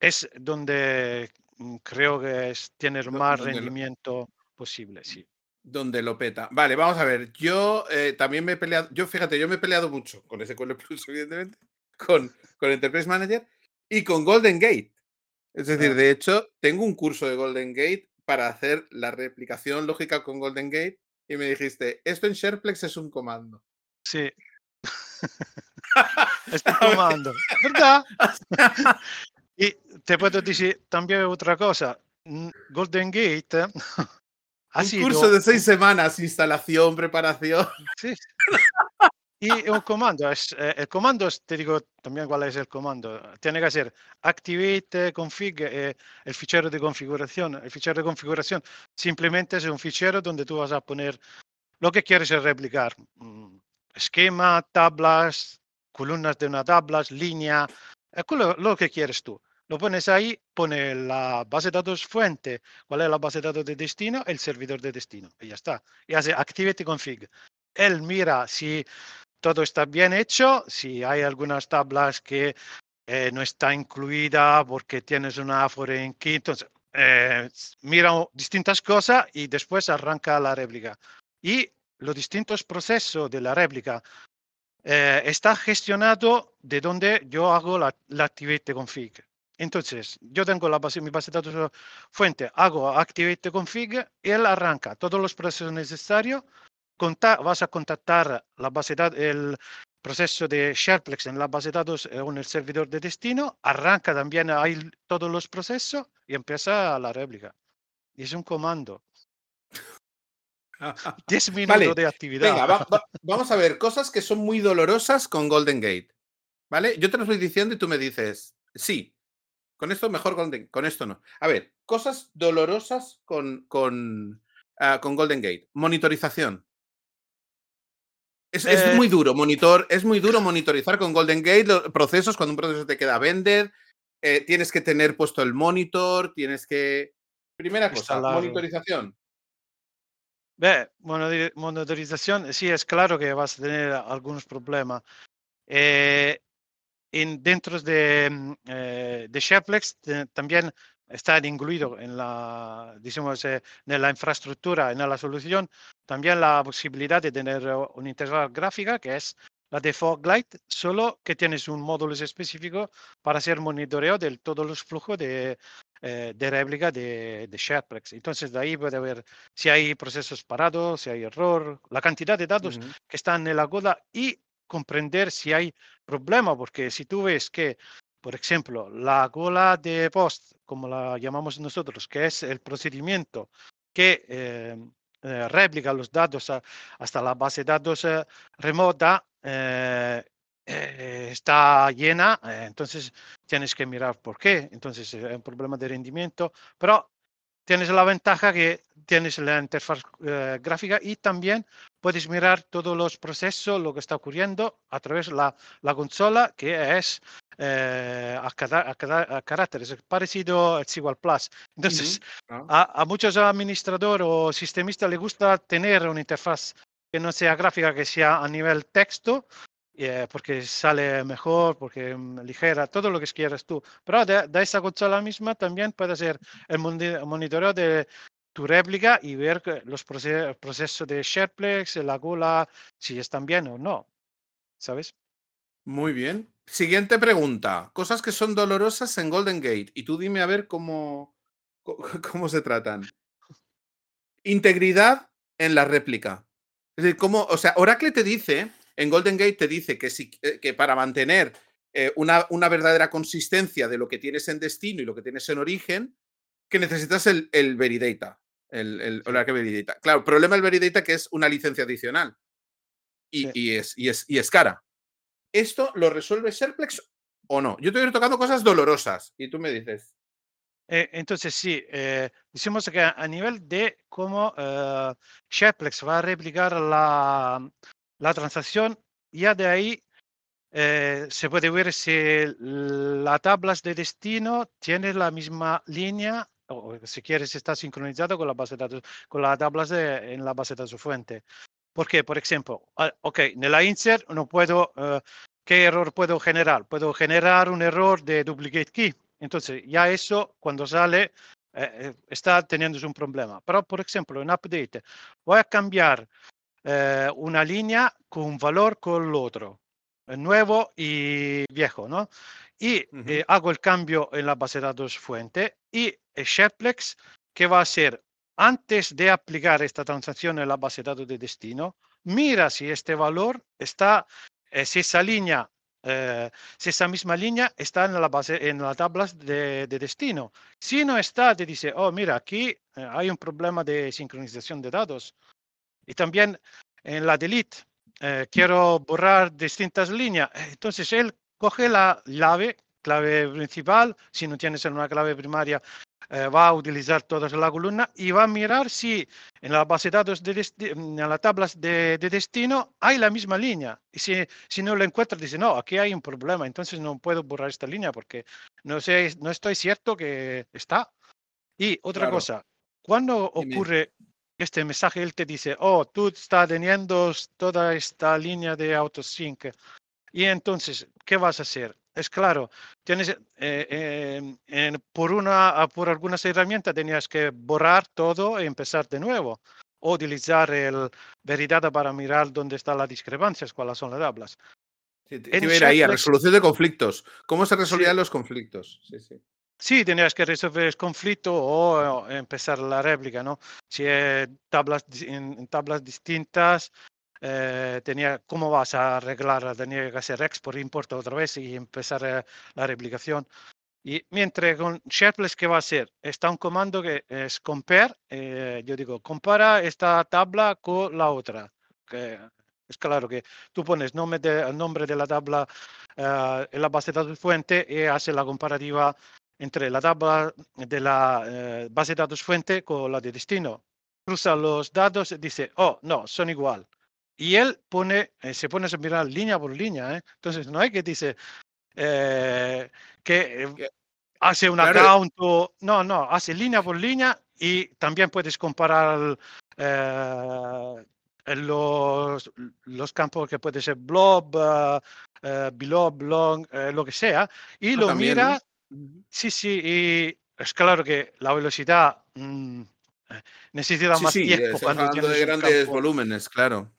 Es donde mm, creo que es, tiene el más rendimiento posible, sí. Donde lo peta. Vale, vamos a ver. Yo eh, también me he peleado, yo fíjate, yo me he peleado mucho con ese Plus, evidentemente, con, con Enterprise Manager y con Golden Gate. Es decir, de hecho, tengo un curso de Golden Gate para hacer la replicación lógica con Golden Gate y me dijiste, esto en SharePlex es un comando. Sí, Estoy tomando, ¿verdad? y te puedo decir también otra cosa. Golden Gate ha un curso de seis semanas, instalación, preparación. Sí. Y un comando, es, eh, el comando, te digo también cuál es el comando. Tiene que ser activate config, eh, el fichero de configuración. El fichero de configuración simplemente es un fichero donde tú vas a poner lo que quieres replicar. Mm, esquema, tablas, columnas de una tabla, línea, lo que quieres tú. Lo pones ahí, pone la base de datos fuente, cuál es la base de datos de destino, el servidor de destino, y ya está. Y hace activate config. Él mira si todo está bien hecho, si hay algunas tablas que eh, no está incluida porque tienes una foreign key, entonces eh, mira distintas cosas y después arranca la réplica. Y los distintos procesos de la réplica eh, está gestionado de donde yo hago la, activate config. Entonces, yo tengo la base, mi base de datos fuente, hago activate config y él arranca todos los procesos necesarios. Vas a contactar la base de, el proceso de SharePlex en la base de datos en el servidor de destino, arranca también ahí todos los procesos y empieza la réplica. Y es un comando. 10 minutos de actividad. vamos a ver, cosas que son muy dolorosas con Golden Gate. ¿Vale? Yo te lo estoy diciendo y tú me dices, sí, con esto mejor Golden, con esto no. A ver, cosas dolorosas con, con, ah, con Golden Gate. Monitorización. Es, eh. muy duro, monitor, es muy duro monitorizar con Golden Gate los procesos cuando un proceso te queda vended. Eh, tienes que tener puesto el monitor, tienes que. Primera cosa, monitorización. Ve, monitorización, sí, es claro que vas a tener algunos problemas. Eh, en, dentro de, mm, eh, de Shareplex también está incluido en la, digamos, eh, en la infraestructura, en la solución, también la posibilidad de tener una interfaz gráfica que es la de Foglight, solo que tienes un módulo específico para hacer monitoreo de todos los flujos de, eh, de réplica de, de SharePlex. Entonces, de ahí puede ver si hay procesos parados, si hay error, la cantidad de datos que están en la coda y comprender si hay problema, porque si tú ves que, por ejemplo, la cola de post, como la llamamos nosotros, que es el procedimiento que eh, eh, replica los datos hasta la base de datos remota, eh, está llena, eh, entonces tienes que mirar por qué. Entonces es un problema de rendimiento, pero tienes la ventaja que tienes la interfaz eh, gráfica y también puedes mirar todos los procesos, lo que está ocurriendo a través de la, la consola, que es eh, a, cada, a, cada, a, caracteres, parecido al igual Plus. Entonces, uh -huh. a, a, muchos administradores o sistemistas les gusta tener una interfaz que no sea gráfica, que sea a nivel texto, eh, porque sale mejor, porque mm, ligera, todo lo que quieras tú. Pero de, de esa consola misma también puede ser el monitoreo de tu réplica y ver los procesos, de SharePlex, la gula, si están bien o no. ¿Sabes? Muy bien. Siguiente pregunta. Cosas que son dolorosas en Golden Gate. Y tú dime a ver cómo, cómo se tratan. Integridad en la réplica. Es decir, cómo, o sea, Oracle te dice, en Golden Gate te dice que, si, que para mantener eh, una, una, verdadera consistencia de lo que tienes en destino y lo que tienes en origen, que necesitas el, el Veridata. El, el Oracle. Claro, el problema del Veridata que es una licencia adicional. Y, sí. y, es, y, es, y es cara. ¿Esto lo resuelve Serplex o no? Yo te estoy tocando cosas dolorosas y tú me dices. Eh, entonces, sí, eh, decimos que a nivel de cómo eh, Shareplex va a replicar la, la, transacción, ya de ahí eh, se puede ver si la tablas de destino tiene la misma línea o si quieres está sincronizado con la base de datos, con las tablas de, en la base de datos fuente. Porque, por ejemplo, ok, en la insert no puedo, uh, ¿qué error puedo generar? Puedo generar un error de duplicate key. Entonces, ya eso, cuando sale, eh, está teniendo un problema. Pero, por ejemplo, en update, voy a cambiar eh, una línea con un valor con el otro, nuevo y viejo, ¿no? Y uh -huh. eh, hago el cambio en la base de datos fuente y el Shareplex, ¿qué va a hacer? antes de aplicar esta transacción en la base de datos de destino, mira si este valor está, eh, si esa línea, eh, si esa misma línea está en la base, en la tabla de, de, destino. Si no está, te dice, oh, mira, aquí eh, hay un problema de sincronización de datos. Y también en la delete, quiero borrar distintas líneas. Entonces él coge la clave, clave principal, si no tienes una clave primaria, eh, va a utilizar toda la columna y va a mirar si en la base de datos, de en la tabla de, de, destino, hay la misma línea. Y si, si no lo encuentra, dice, no, aquí hay un problema, entonces no puedo borrar esta línea porque no, sé, no estoy cierto que está. Y otra claro. cosa, cuando ocurre este mensaje, él te dice, oh, tú estás teniendo toda esta línea de autosync. Y entonces, ¿qué vas a hacer? es claro, tienes, eh, eh, en, por, una, por algunas herramientas tenías que borrar todo y empezar de nuevo. O utilizar el Veridata para mirar dónde están las discrepancias, cuáles son las tablas. Sí, te, te ahí, a resolución de conflictos. ¿Cómo se resolvían sí. los conflictos? Sí, sí. Sí, tenías que resolver el conflicto o empezar la réplica, ¿no? Si hay tablas, en, en tablas distintas, eh, tenía, ¿cómo vas a arreglar? Tenía que hacer export, import otra vez y empezar eh, la replicación. Y mientras con SharePlex, ¿qué va a hacer? Está un comando que es compare. Eh, yo digo, compara esta tabla con la otra. Que es claro que tú pones nombre de, el nombre de la tabla uh, en la base de datos fuente y hace la comparativa entre la tabla de la uh, base de datos fuente con la de destino. Cruza los datos y dice, oh, no, son igual. Y él pone, eh, se pone a mirar línea por línea. ¿eh? Entonces, no hay que dice eh, que hace un claro. account o, no, no, hace línea por línea y también puedes comparar eh, los, los, campos que puede ser blob, uh, uh, below, long, uh, lo que sea, y ah, lo también, mira. Sí, sí, y es claro que la velocidad. Mmm, necesita sí, más sí, tiempo. Cuando hablando de grandes volúmenes, claro.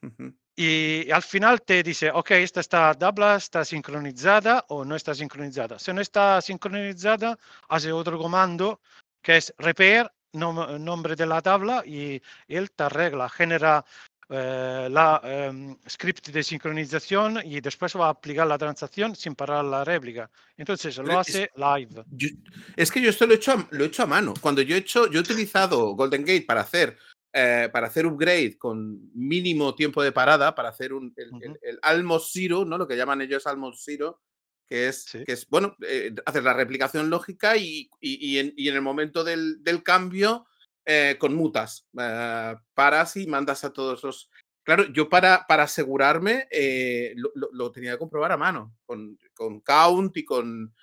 Y al final te dice, ok, esta está tabla está sincronizada o no está sincronizada. Si no está sincronizada, hace otro comando que es repair, nom nombre de la tabla y él te arregla, genera eh, la eh, script de sincronización y después va a aplicar la transacción sin parar la réplica. Entonces lo hace es, live. Yo, es que yo esto lo he, hecho a, lo he hecho a mano. Cuando yo he hecho, yo he utilizado Golden Gate para hacer eh, para hacer upgrade con mínimo tiempo de parada, para hacer un, el, uh -huh. el, el, Almost Zero, ¿no? Lo que llaman ellos Almost Zero, que es, sí. que es bueno, eh, hacer la replicación lógica y, y, y, en, y, en, el momento del, del cambio eh, con mutas. Uh, paras y mandas a todos los. Claro, yo para, para asegurarme eh, lo, lo, tenía que comprobar a mano, con, con count y con,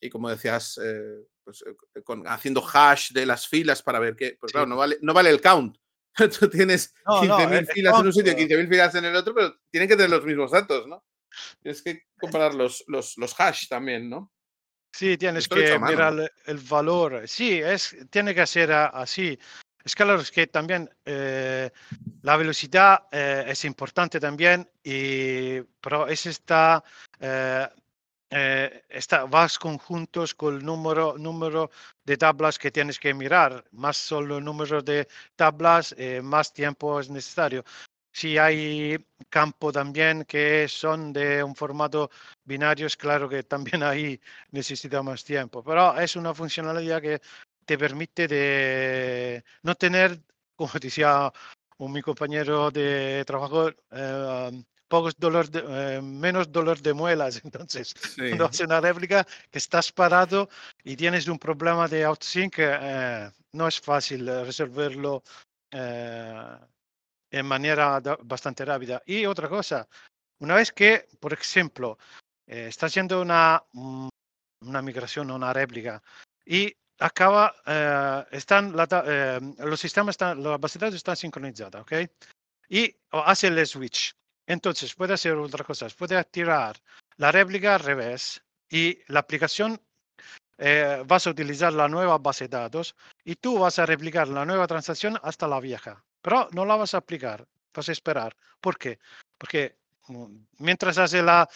y como decías, eh, pues, eh, con, haciendo hash de las filas para ver qué. Pues claro, no vale, no vale el count. Tú tienes 15.000 filas en un sitio y 15.000 filas en el otro, pero tienen que tener los mismos datos, ¿no? Tienes que comparar los, los, los hash también, ¿no? Sí, tienes que mirar el valor. Sí, es, tiene que ser así. Es claro que también eh, la velocidad eh, es importante también, y, pero es está, eh, está, vas conjuntos con el número, número de tablas que tienes que mirar. Más solo el número de tablas, más tiempo es necesario. Si hay campo también que son de un formato binario, es claro que también ahí necesita más tiempo, pero es una funcionalidad que te permite de no tener, como decía un mi compañero de trabajo, eh, pocos dolor de, eh, menos dolor de muelas. Entonces, cuando haces una réplica que estás parado y tienes un problema de outsync, eh, no es fácil resolverlo en manera bastante rápida. Y otra cosa, una vez que, por ejemplo, estás haciendo una, una migración o una réplica y acaba, eh, están eh, los sistemas, están, las bases de datos están sincronizadas, ¿ok? Y hace el switch. Entonces puede hacer otra cosa, puede tirar la réplica al revés y la aplicación eh, vas a utilizar la nueva base de datos y tú vas a replicar la nueva transacción hasta la vieja, pero no la vas a aplicar, vas a esperar. ¿Por qué? Porque mm, mientras hace la,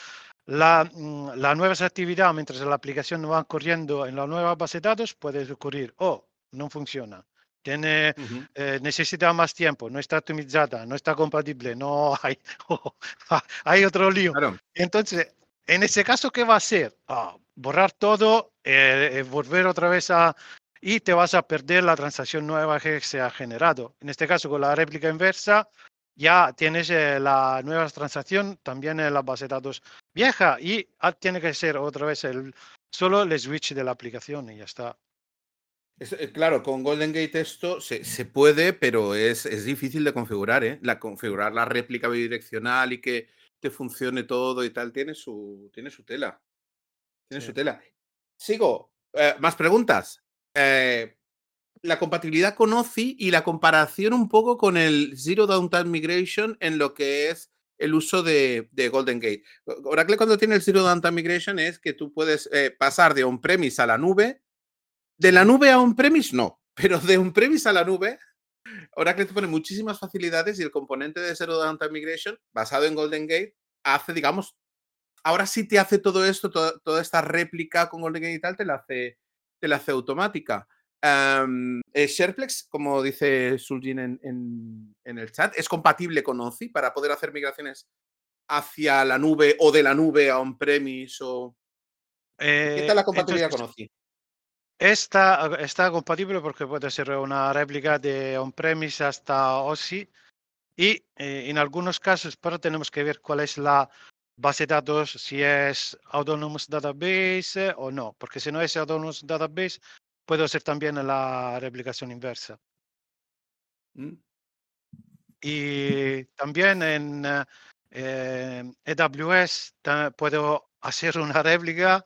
la, mm, la nueva actividad, mientras la aplicación va corriendo en la nueva base de datos, puede ocurrir, oh, no funciona, tiene, eh, necesita más tiempo, no está optimizada, no está compatible, no hay, oh, hay otro lío. Entonces, en ese caso, ¿qué va a hacer? Ah, borrar todo, eh, eh, volver otra vez a... Y te vas a perder la transacción nueva que se ha generado. En este caso, con la réplica inversa, ya tienes eh, la nueva transacción también en la base de datos vieja y ah, tiene que ser otra vez el, solo el switch de la aplicación y ya está. Eh, claro, con Golden Gate esto se, puede, pero es, es, difícil de configurar, ¿eh? La, configurar la réplica bidireccional y que te funcione todo y tal, tiene su, tiene su tela. Tiene su tela. Sigo. Eh, ¿Más preguntas? Eh, la compatibilidad con OCI y la comparación un poco con el Zero Downtime Migration en lo que es el uso de, Golden Gate. Oracle cuando tiene el Zero Downtime Migration es que tú puedes eh, pasar de on-premise a la nube. De la nube a on-premise no, pero de on-premise a la nube, Oracle te pone muchísimas facilidades y el componente de Zero Downtime Migration basado en Golden Gate hace, digamos, ahora sí te hace todo esto, toda, esta réplica con Golden Gate y tal, te la hace, te la hace automática. Eh, Shareplex, como dice Suljin en, el chat, es compatible con OCI para poder hacer migraciones hacia la nube o de la nube a on-premise o... ¿Qué tal la eh, compatibilidad con OCI? Está, está compatible porque puede ser una réplica de on-premise hasta OCI y eh, en algunos casos, pero tenemos que ver cuál es la base de datos, si es Autonomous Database o no, porque si no es Autonomous Database, puedo hacer también la replicación inversa. Mm. Y también en AWS eh, puedo hacer una réplica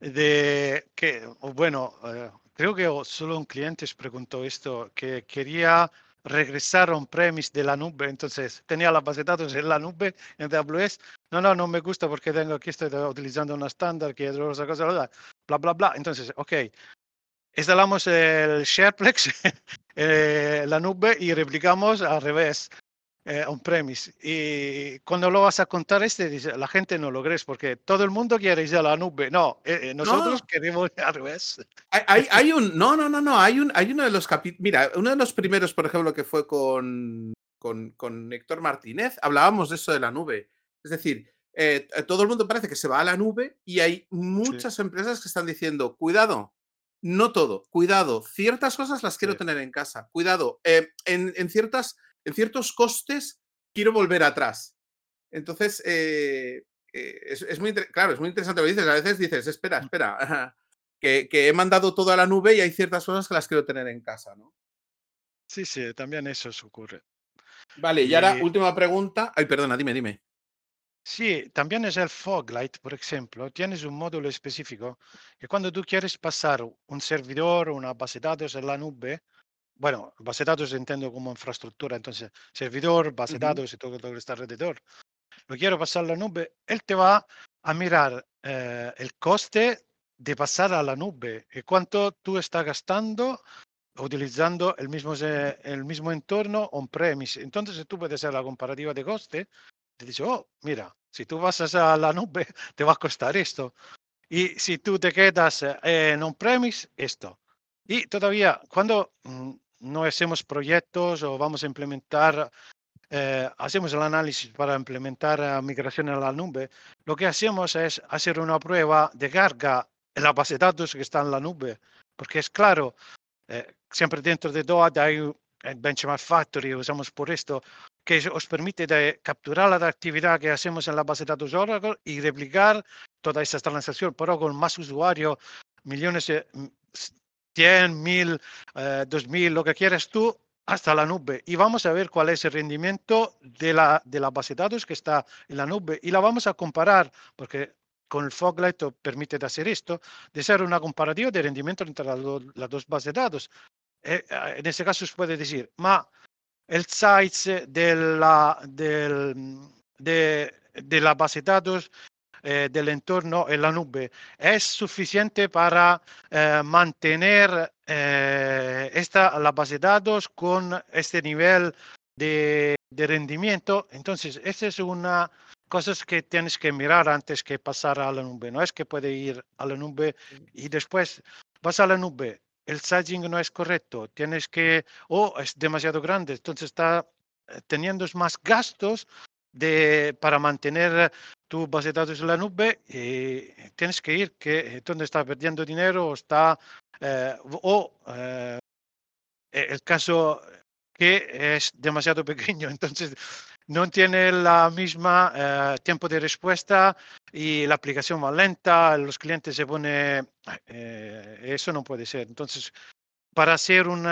de que, bueno, eh, creo que solo un cliente preguntó esto, que quería regresar a un premise de la nube, entonces tenía la base de datos en la nube en AWS. No, no, no me gusta porque tengo aquí, estoy utilizando una estándar que es otra cosa, bla, bla, bla. Entonces, ok, instalamos el Shareplex, eh, la nube y replicamos al revés, eh, on-premise. Y cuando lo vas a contar este, dice, la gente no lo crees porque todo el mundo quiere ir a la nube. No, eh, nosotros queremos ir al revés. Hay, hay, un, no, no, no, no, hay, un, hay uno de los capítulos, mira, uno de los primeros, por ejemplo, que fue con, con, con Héctor Martínez, hablábamos de eso de la nube. Es decir, todo el mundo parece que se va a la nube y hay muchas empresas que están diciendo, cuidado, no todo, cuidado, ciertas cosas las quiero tener en casa, cuidado, eh, en, ciertas, en ciertos costes quiero volver atrás. Entonces, eh, eh, es, muy, claro, es muy interesante lo que dices, a veces dices, espera, mm. espera, que, he mandado todo a la nube y hay ciertas cosas que las quiero tener en casa, ¿no? Sí, sí, también eso ocurre. Vale, y, ahora última pregunta. Ay, perdona, dime, dime. Sí, también es el Foglight, por ejemplo. Tienes un módulo específico que cuando tú quieres pasar un servidor o una base de datos en la nube, bueno, base de datos entiendo como infraestructura, entonces servidor, base de datos y todo lo que está alrededor. Lo quiero pasar a la nube, él te va a mirar eh, el coste de pasar a la nube y cuánto tú estás gastando utilizando el mismo, el mismo entorno on-premise. Entonces tú puedes hacer la comparativa de coste. Te dice, oh, mira, si tú vas a la nube, te va a costar esto. Y si tú te quedas en on-premise, esto. Y todavía, cuando mm, no hacemos proyectos o vamos a implementar, eh, hacemos el análisis para implementar migración a la nube, lo que hacemos es hacer una prueba de carga en la base de datos que está en la nube. Porque es claro, eh, siempre dentro de DOAD hay el Benchmark Factory, usamos por esto, que os permite capturar la actividad que hacemos en la base de datos Oracle y replicar toda esa transacción, pero con más usuarios, millones de 100, 1000, 2000, lo que quieras tú, hasta la nube. Y vamos a ver cuál es el rendimiento de la, de la base de datos que está en la nube. Y la vamos a comparar, porque con el Foglight permite hacer esto, de hacer una comparativa de rendimiento entre las, dos bases de datos. Eh, eh, en ese caso se puede decir, ma el size de la, del, de, de la base de datos eh, del entorno en la nube es suficiente para mantener esta, la base de datos con este nivel de, rendimiento. Entonces, esta es una cosas que tienes que mirar antes que pasar a la nube. No es que puede ir a la nube y después vas a la nube, el sizing no es correcto, tienes que, o es demasiado grande, entonces está eh, teniendo más gastos de, para mantener tu base de datos en la nube y tienes que ir que donde está perdiendo dinero o está, eh, o eh, el caso que es demasiado pequeño, entonces no tiene la misma eh, tiempo de respuesta y la aplicación va lenta, los clientes se pone, eh, eso no puede ser. Entonces, para hacer un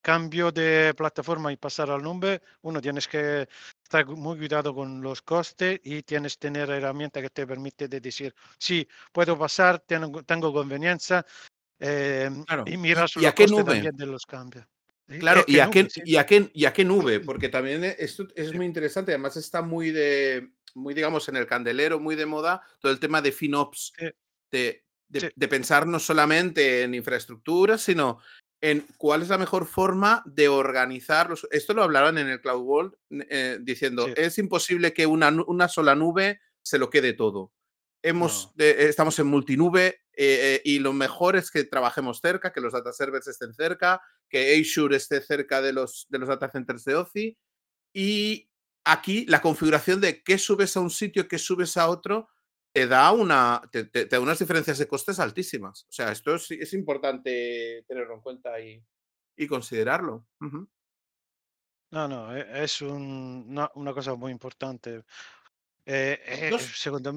cambio de plataforma y pasar al nube, uno tienes que estar muy cuidado con los costes y tienes que tener herramienta que te permite de decir, sí, puedo pasar, tengo, tengo conveniencia eh, y mirar los costes también de los cambios. Claro, y, a qué, y, a qué, y a qué nube, porque también esto es muy interesante, además está muy de, muy digamos, en el candelero, muy de moda, todo el tema de FinOps, de, de, pensar no solamente en infraestructura, sino en cuál es la mejor forma de organizar. Los, esto lo hablaban en el Cloud World, eh, diciendo, es imposible que una, una sola nube se lo quede todo. Hemos, estamos en multinube eh, y lo mejor es que trabajemos cerca, que los data servers estén cerca, que Azure esté cerca de los, de los data centers de OCI. Y aquí la configuración de qué subes a un sitio, qué subes a otro, te da, una, te, da unas diferencias de costes altísimas. O sea, esto es, es importante tenerlo en cuenta y, y considerarlo. No, no, e, es una, cosa muy importante. Eh, eh, segundo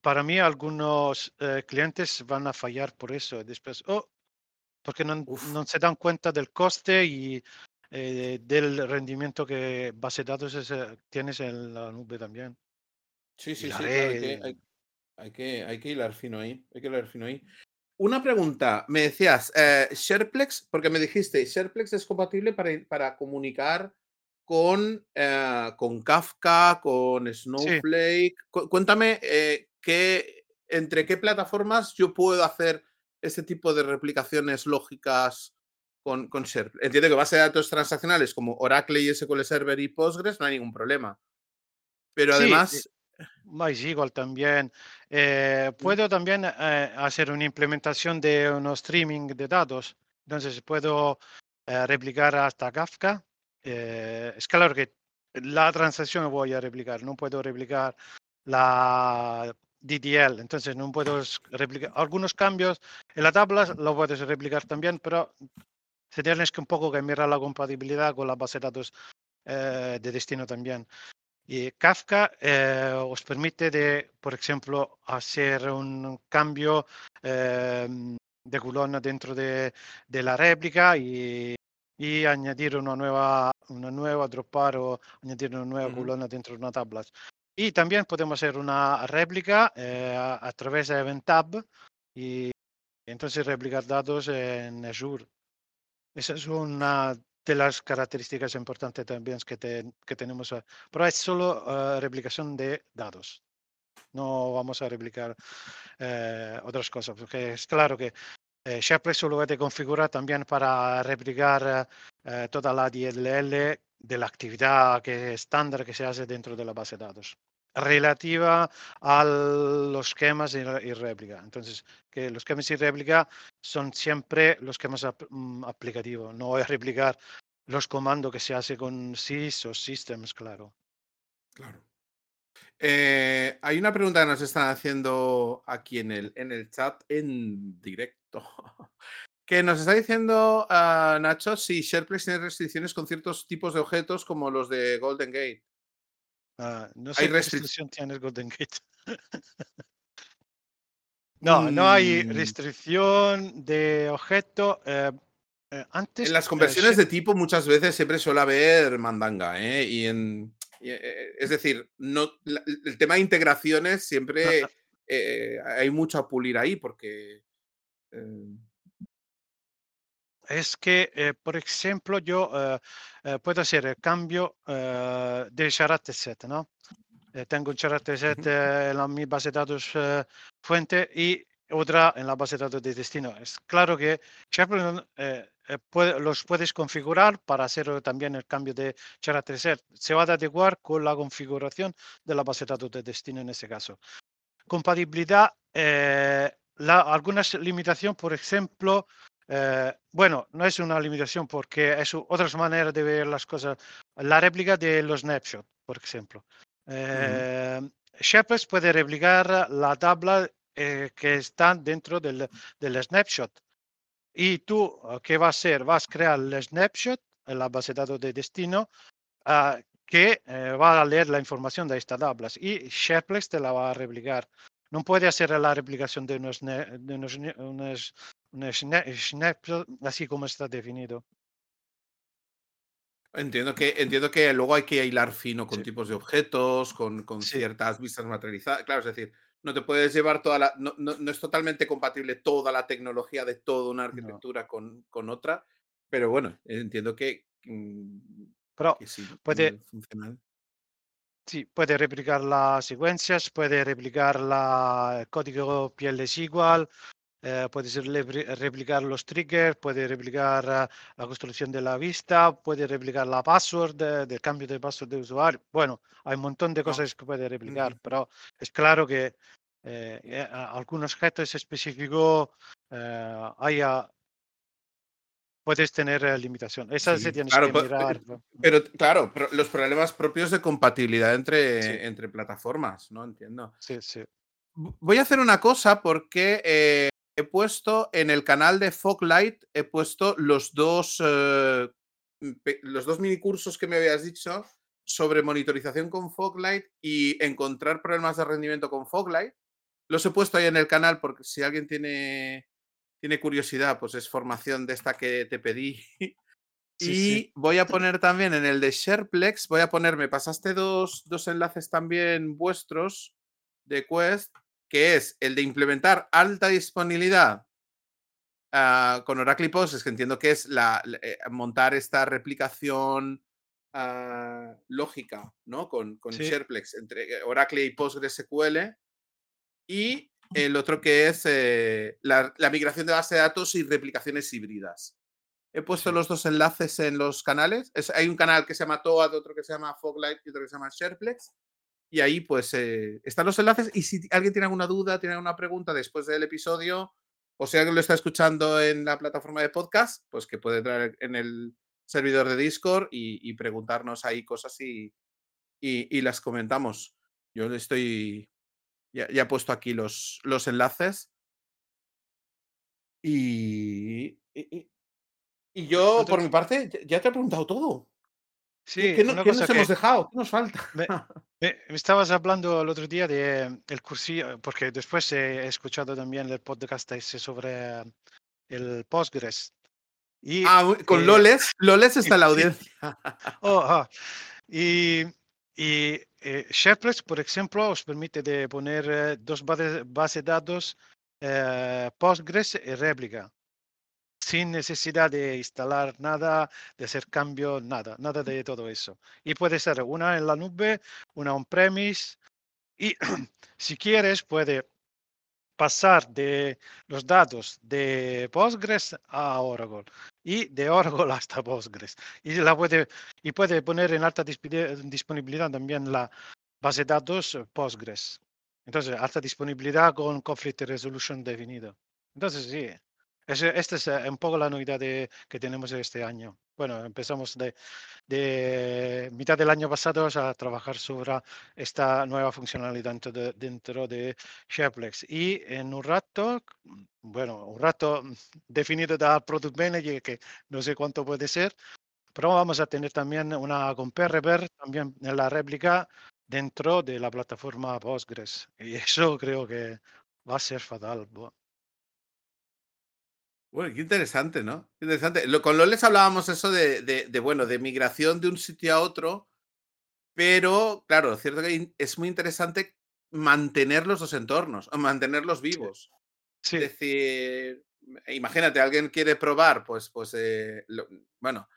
para mí algunos eh, clientes van a fallar por eso después, oh, porque no, no, se dan cuenta del coste y eh, del rendimiento que base de datos eh, tienes en la nube también. Sí, sí, sí. hay, que, hay, que, hilar fino ahí. Hay que hilar fino ahí. Una pregunta, me decías, SharePlex, porque me dijiste, SharePlex es compatible para, para comunicar con, con Kafka, con Snowflake. Cuéntame entre qué plataformas yo puedo hacer ese tipo de replicaciones lógicas con, con. Entiendo que base de datos transaccionales como Oracle y SQL Server y Postgres no hay ningún problema. Pero además... MySQL también. Eh, puedo también eh, hacer una implementación de un streaming de datos. Entonces puedo eh, replicar hasta Kafka. es claro que la transacción voy a replicar, no puedo replicar la DDL, entonces no puedo replicar algunos cambios en la tabla, lo puedes replicar también, pero se tienes que un poco que mirar la compatibilidad con la base de datos eh, de destino también. Y Kafka eh, os permite de, por ejemplo, hacer un cambio eh, de columna dentro de, de, la réplica y y añadir una nueva, una nueva dropar o añadir una nueva Ujú. columna dentro de una tabla. Y también podemos hacer una réplica eh, a, a través de Event Tab y entonces replicar datos en Azure. Esa es una de las características importantes también que, te- que tenemos, eh, pero es solo eh, replicación de datos. No vamos a replicar eh, otras cosas, porque es claro que eh, SharePoint solo puede configurar también para replicar toda la DLL de la actividad que estándar que se hace dentro de la base de datos relativa a los esquemas y, réplica. Entonces, que los esquemas y réplica son siempre los esquemas ap- mm, aplicativos, no es replicar los comandos que se hace con sys o systems, claro. Claro. Eh, hay una pregunta que nos están haciendo aquí en el, en el chat en directo. Que nos está diciendo ah, Nacho si SharePlex tiene restricciones con ciertos tipos de objetos como los de Golden Gate. Ah, no Hay sé qué restric- restricción tiene Golden Gate. no, no hay Mm, restricción de objeto. eh, eh, antes, En las conversiones de tipo muchas veces siempre suele haber mandanga, ¿eh? Y en, y, es decir, no, la- el tema de integraciones siempre hay mucho a pulir ahí porque... es que, eh, por ejemplo, yo eh, eh, puedo hacer el cambio eh, de character set, ¿no? Tengo un character set en la, mi base de datos fuente y otra en la base de datos de destino. Es claro que SharePoint puede- los puedes configurar para hacer también el cambio de character set. Se va a adecuar con la configuración de la base de datos de destino en este caso. Compatibilidad, la, algunas limitaciones, por ejemplo, eh, bueno, no es una limitación porque es otras maneras de ver las cosas. La réplica de los snapshots, por ejemplo. Eh, puede replicar la tabla eh, que está dentro del, del snapshot. Y tú, eh, ¿qué vas a hacer? Vas a crear el snapshot en la base de datos de destino ah, que va a leer la información de estas tablas y SharePlex te la va a replicar. No puede hacer la replicación de unos, de unos, unos- snapshot así como está definido. Entiendo que, entiendo que luego hay que hilar fino con Sí. tipos de objetos, con, con Sí. ciertas vistas materializadas. Claro, es decir, no te puedes llevar toda la. No, no- no es totalmente compatible toda la tecnología de toda una arquitectura con, con otra, pero bueno, entiendo que, mm, Pero que sí. puede-. Sí, puede replicar las secuencias, puede replicar la, el código PLS igual, eh, puede ser replicar los triggers, puede replicar eh, la construcción de la vista, puede replicar la password, eh, del cambio de password de usuario. Bueno, hay un montón de No. cosas que puede replicar, pero es claro que eh, eh, algunos objetos específicos haya, puedes tener eh, limitación. Esas Sí, se tienes claro, que mirar. Pero claro, pro- los problemas propios de compatibilidad entre, Sí. entre plataformas, ¿no? Entiendo. Sí, sí. Voy a hacer una cosa porque eh, he puesto en el canal de Foglight, he puesto los dos, eh, los dos minicursos que me habías dicho sobre monitorización con Foglight y encontrar problemas de rendimiento con Foglight. Los he puesto ahí en el canal porque si alguien tiene, tiene curiosidad, pues es formación de esta que te pedí. Sí, y sí. voy a poner también en el de SharePlex, voy a poner, me pasaste dos, dos enlaces también vuestros de Quest, que es el de implementar alta disponibilidad ah, con Oracle y Postgres, que entiendo que es la, eh, montar esta replicación ah, lógica, ¿no? Con, con Sí. SharePlex entre eh, Oracle y PostgreSQL. Y el otro que es eh, la, la migración de base de datos y replicaciones híbridas. He puesto Sí. los dos enlaces en los canales. Es- hay un canal que se llama Toad, otro que se llama Foglight y otro que se llama SharePlex. Y ahí pues eh, están los enlaces. Y si alguien tiene alguna duda, tiene alguna pregunta después del episodio, o si alguien lo está escuchando en la plataforma de podcast, pues que puede entrar en el servidor de Discord y, y preguntarnos ahí cosas y, y- y las comentamos. Yo le estoy. Ya, ya he puesto aquí los, los enlaces. Y, y- yo, por mi parte, ya te he preguntado todo. ¿Qué, Sí, qué no- qué nos que hemos dejado? ¿Qué nos falta? me, me- me estabas hablando el otro día de el cursillo, porque después he escuchado también el podcast ese sobre el Postgres. Y, Ah, con eh, Loles. Loles está la audiencia. Oh, ah. Y, y eh, SharePlex, por ejemplo, os permite de poner eh, dos bases base de datos eh, Postgres y réplica, sin necesidad de instalar nada, de hacer cambio, nada, nada de todo eso. Y puede ser una en la nube, una on-premise, y si quieres puede pasar de los datos de Postgres a Oracle y de Oracle hasta Postgres. Y, la puede, y puede poner en alta disponibilidad también la base de datos Postgres. Entonces, alta disponibilidad con conflict resolution definido. Entonces, sí, esta es eh, un poco la novedad de- que tenemos este año. Bueno, empezamos de, de mitad del año pasado a trabajar sobre esta nueva funcionalidad dentro de, dentro de SharePlex. Y en un rato, bueno, un rato definido da Product Manager, que no sé cuánto puede ser, pero vamos a tener también una con PRPR, también en la réplica dentro de la plataforma Postgres. Y eso creo que va a ser fatal. Bu- Bueno, qué interesante, ¿no? Qué interesante. Lo- con Loles hablábamos eso de, de- de, bueno, de migración de un sitio a otro, pero claro, cierto que es muy interesante mantener los dos entornos, mantenerlos vivos. Sí, Es decir, imagínate, alguien quiere probar, pues, pues, eh, lo- bueno,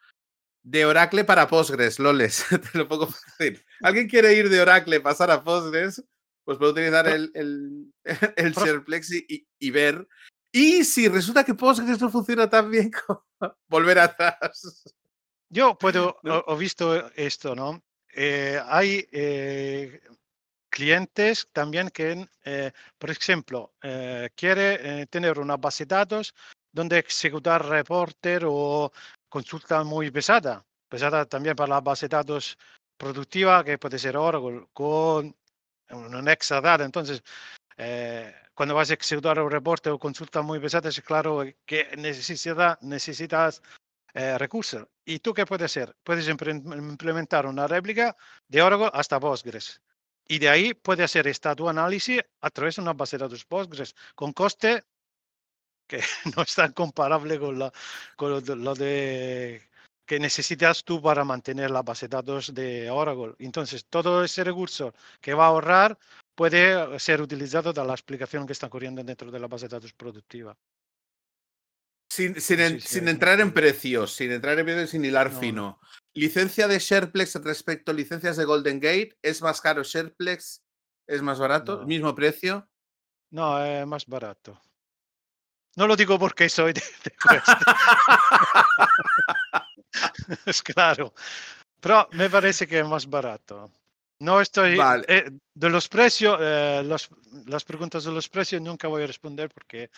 de Oracle para Postgres, Loles, te lo pongo fácil. Alguien quiere ir de Oracle, pasar a Postgres, pues puede utilizar el, el, el SharePlex y- y ver. Y si resulta que Postgres no funciona tan bien, como volver atrás. yo puedo, ¿No? he visto esto, ¿no? Eh, hay eh, clientes también que, eh, por ejemplo, eh, quiere eh, tener una base de datos donde ejecutar reporter o consulta muy pesada, pesada también para la base de datos productiva que puede ser Oracle con un Exadata. Entonces, eh, cuando vas a ejecutar un reporte o consulta muy pesada, es claro que necesita, necesitas eh, recursos. ¿Y tú qué puedes hacer? Puedes implementar una réplica de Oracle hasta Postgres. Y de ahí puedes hacer esta tu análisis a través de una base de datos Postgres con coste que no es tan comparable con, la, con lo, de, lo de que necesitas tú para mantener la base de datos de Oracle. Entonces, todo ese recurso que va a ahorrar puede ser utilizado de la explicación que está corriendo dentro de la base de datos productiva. Sin, sin, Sí, en- sí, sin es entrar en precios, sin entrar en precios, sin hilar No, no. fino. Licencia de SharePlex respecto a licencias de Golden Gate. ¿Es más caro SharePlex? ¿Es más barato? No. ¿Mismo precio? No, es más barato. No lo digo porque soy de, de es claro. Pero me parece que es más barato. No estoy. Vale. eh, de los precios, eh, los- las preguntas de los precios nunca voy a responder porque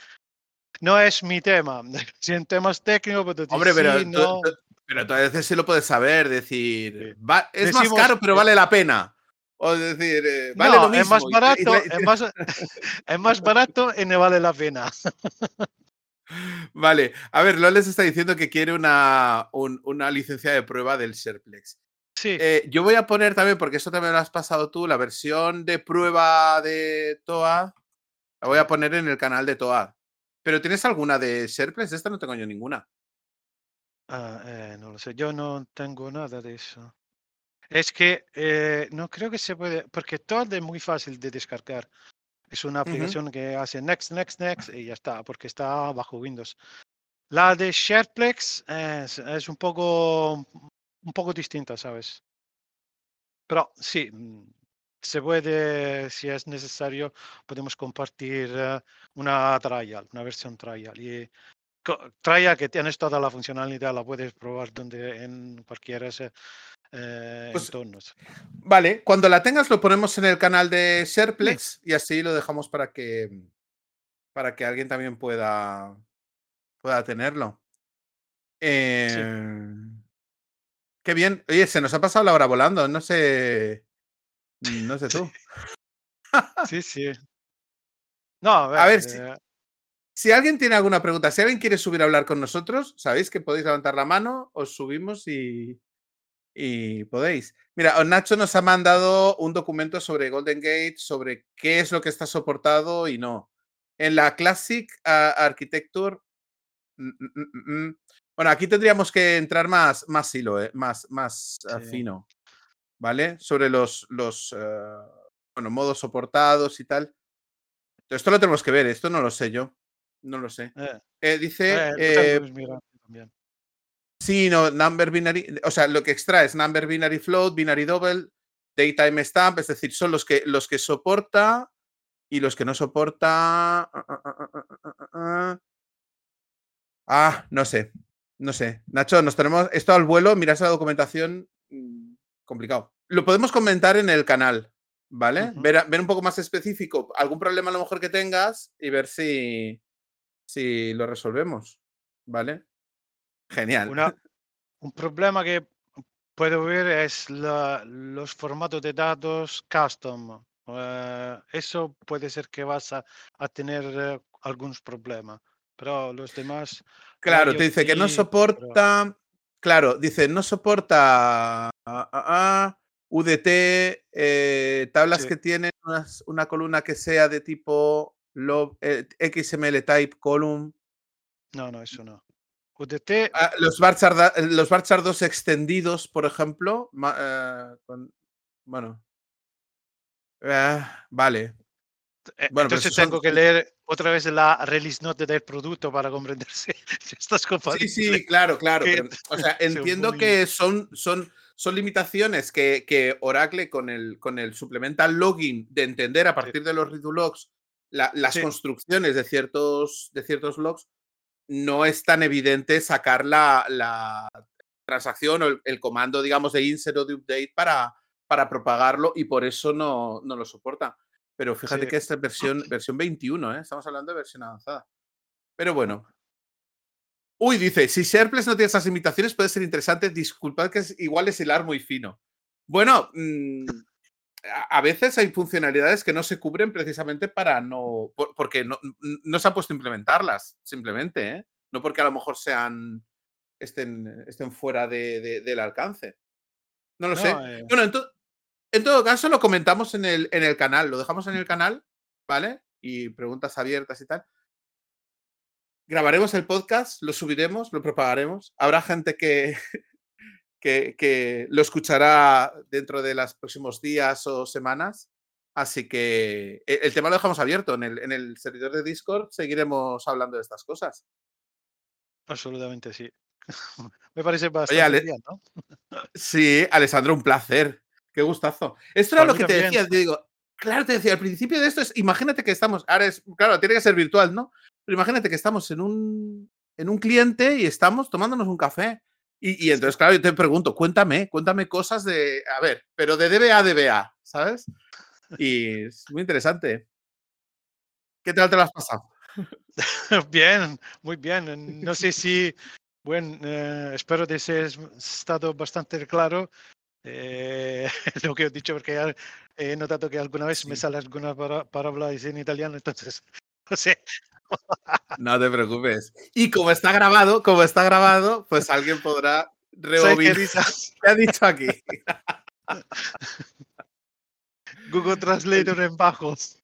no es mi tema. Si en temas técnicos, decir Hombre, pero, sí, tú- no. tú- pero tú a veces sí lo puedes saber, decir, Sí. va- es más caro, pero vale la pena. O decir, eh, vale no, lo mismo. es más barato, y- es más, es más barato y no vale la pena. Vale, a ver, Loles está diciendo que quiere una, un- una licencia de prueba del SharePlex. Sí, Eh, yo voy a poner también, porque esto también lo has pasado tú, la versión de prueba de TOA. La voy a poner en el canal de TOA. Pero ¿tienes alguna de SharePlex? Esta no tengo yo ninguna. Ah, eh, no lo sé, yo no tengo nada de eso. Es que eh, no creo que se puede, porque todo es muy fácil de descargar. Es una aplicación que hace next, next, next y ya está, porque está bajo Windows. La de SharePlex es, es un poco un poco distinta, ¿sabes? Pero sí, mm, se puede, si es necesario, podemos compartir eh, una trial, una versión trial. Y trial que tienes toda la funcionalidad, la puedes probar donde en cualquiera ese, eh, Pues, entornos. Vale, cuando la tengas lo ponemos en el canal de SharePlex y así lo dejamos para que para que alguien también pueda pueda tenerlo. Eh, Qué bien. Oye, se nos ha pasado la hora volando. No sé. No sé tú. Sí, sí. No, a A ver, ver, si- eh, Si alguien tiene alguna pregunta, si alguien quiere subir a hablar con nosotros, sabéis que podéis levantar la mano, os subimos y, y podéis. Mira, Nacho nos ha mandado un documento sobre Golden Gate, sobre qué es lo que está soportado y no. En la Classic ah, Architecture, mm, mm, mm, Bueno, aquí tendríamos que entrar más, más hilo, eh, más, más Sí. fino, ¿vale? Sobre los, los eh, bueno, modos soportados y tal. Esto lo tenemos que ver, esto no lo sé yo. No lo sé. Eh, Eh, dice, sí, no, number binary, o sea, lo que extrae es number binary float, binary double, daytime stamp, es decir, son los que, los que soporta y los que no soporta. ah, ah, ah, ah, ah, ah, ah, ah. Ah, no sé, no sé. Nacho, nos tenemos esto al vuelo, mirarse la documentación, mm, complicado. Lo podemos comentar en el canal, ¿vale? Ver, ver un poco más específico, algún problema a lo mejor que tengas y ver si, si lo resolvemos, ¿vale? Genial. Una- un problema que puedo ver es la- los formatos de datos custom. Eh, eso puede ser que vas a, a tener eh, algunos problemas, pero los demás, Claro, te dice que no soporta. Claro, dice no soporta ah, ah, ah, UDT, eh, tablas Sí. que tienen unas- una columna que sea de tipo eh, XML type column. no, no, eso no. UDT, Ah, los da- eh, los varchar 2 extendidos, por ejemplo. ma- eh, con- bueno. Vale. bueno, entonces son- tengo que leer otra vez la release note del producto para comprender si, si estás Sí, sí, claro, claro. pero, o sea, entiendo que son, son, son limitaciones que, que Oracle con el, con el supplemental login de entender a partir de los redo logs la- las Sí. construcciones de ciertos, de ciertos logs, no es tan evidente sacar la, la transacción o el, el comando, digamos, de insert o de update para, para propagarlo y por eso no, no lo soporta. Pero fíjate Sí. que esta es versión, versión 21, ¿eh? estamos hablando de versión avanzada. Pero bueno, Uy, dice, si SharePlus no tiene esas limitaciones puede ser interesante. Disculpad que es, igual es hilar muy fino. Bueno, mm, a, veces hay funcionalidades que no se cubren precisamente para no... por- porque no, no se ha puesto a implementarlas, simplemente, ¿eh? No porque a lo mejor sean... estén, estén fuera de- de- del alcance. No lo No, sé. eh, Bueno, en, to- en todo caso lo comentamos en el, en el canal, lo dejamos en el canal, ¿vale? Y preguntas abiertas y tal. Grabaremos el podcast, lo subiremos, lo propagaremos. Habrá gente que, que, que lo escuchará dentro de los próximos días o semanas. Así que e- el tema lo dejamos abierto. En el, en el servidor de Discord seguiremos hablando de estas cosas. absolutamente sí. Me parece bastante Ale- bien, ¿no? Sí, Alessandro, un placer. Qué gustazo. Esto era lo que te decía, te digo. Claro, te decía, al principio de esto es, imagínate que estamos, ahora es, claro, tiene que ser virtual, ¿no? Pero imagínate que estamos en un, en un cliente y estamos tomándonos un café. Y, y entonces, claro, yo te pregunto, cuéntame, cuéntame cosas de, a ver, pero de DBA a DBA, ¿sabes? Y es muy interesante. ¿Qué tal te lo has pasado? Bien, muy bien. No sé si, bueno, eh, espero que se estado bastante claro eh, lo que he dicho, porque ya he notado que alguna vez me Sí. sale alguna palabra en italiano, entonces, no sé. No te preocupes. Y como está grabado, como está grabado, pues alguien podrá ¿Sabes qué rebobinar. ¿Qué ha dicho aquí? Google Translator en bajos.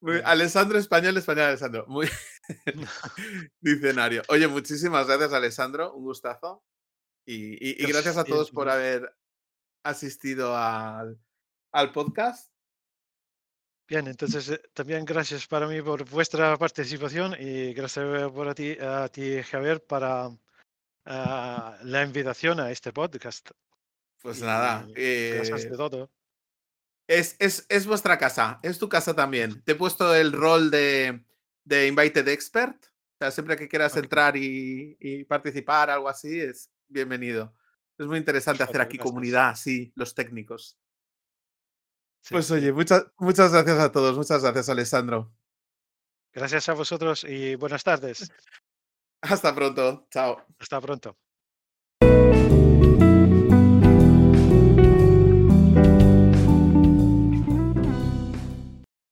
Muy- Alessandro Español, Español, Alessandro. Muy diccionario. Oye, muchísimas gracias, Alessandro. Un gustazo. Y, y- y gracias a todos por haber asistido al, al podcast. Bien, entonces eh, también gracias para mí por vuestra participación y gracias por a ti, a ti Javier, para ah, la invitación a este podcast. Pues Y nada, Gracias eh, de todo. es, es- es vuestra casa, es tu casa también. Te he puesto el rol de, de Invited Expert. O sea, siempre que quieras entrar y, y participar, algo así, es bienvenido. Es muy interesante hacer aquí comunidad, así, los técnicos. Sí, Pues oye, muchas, muchas gracias a todos. Muchas gracias, Alessandro. Gracias a vosotros y buenas tardes. Hasta pronto. Chao. Hasta pronto.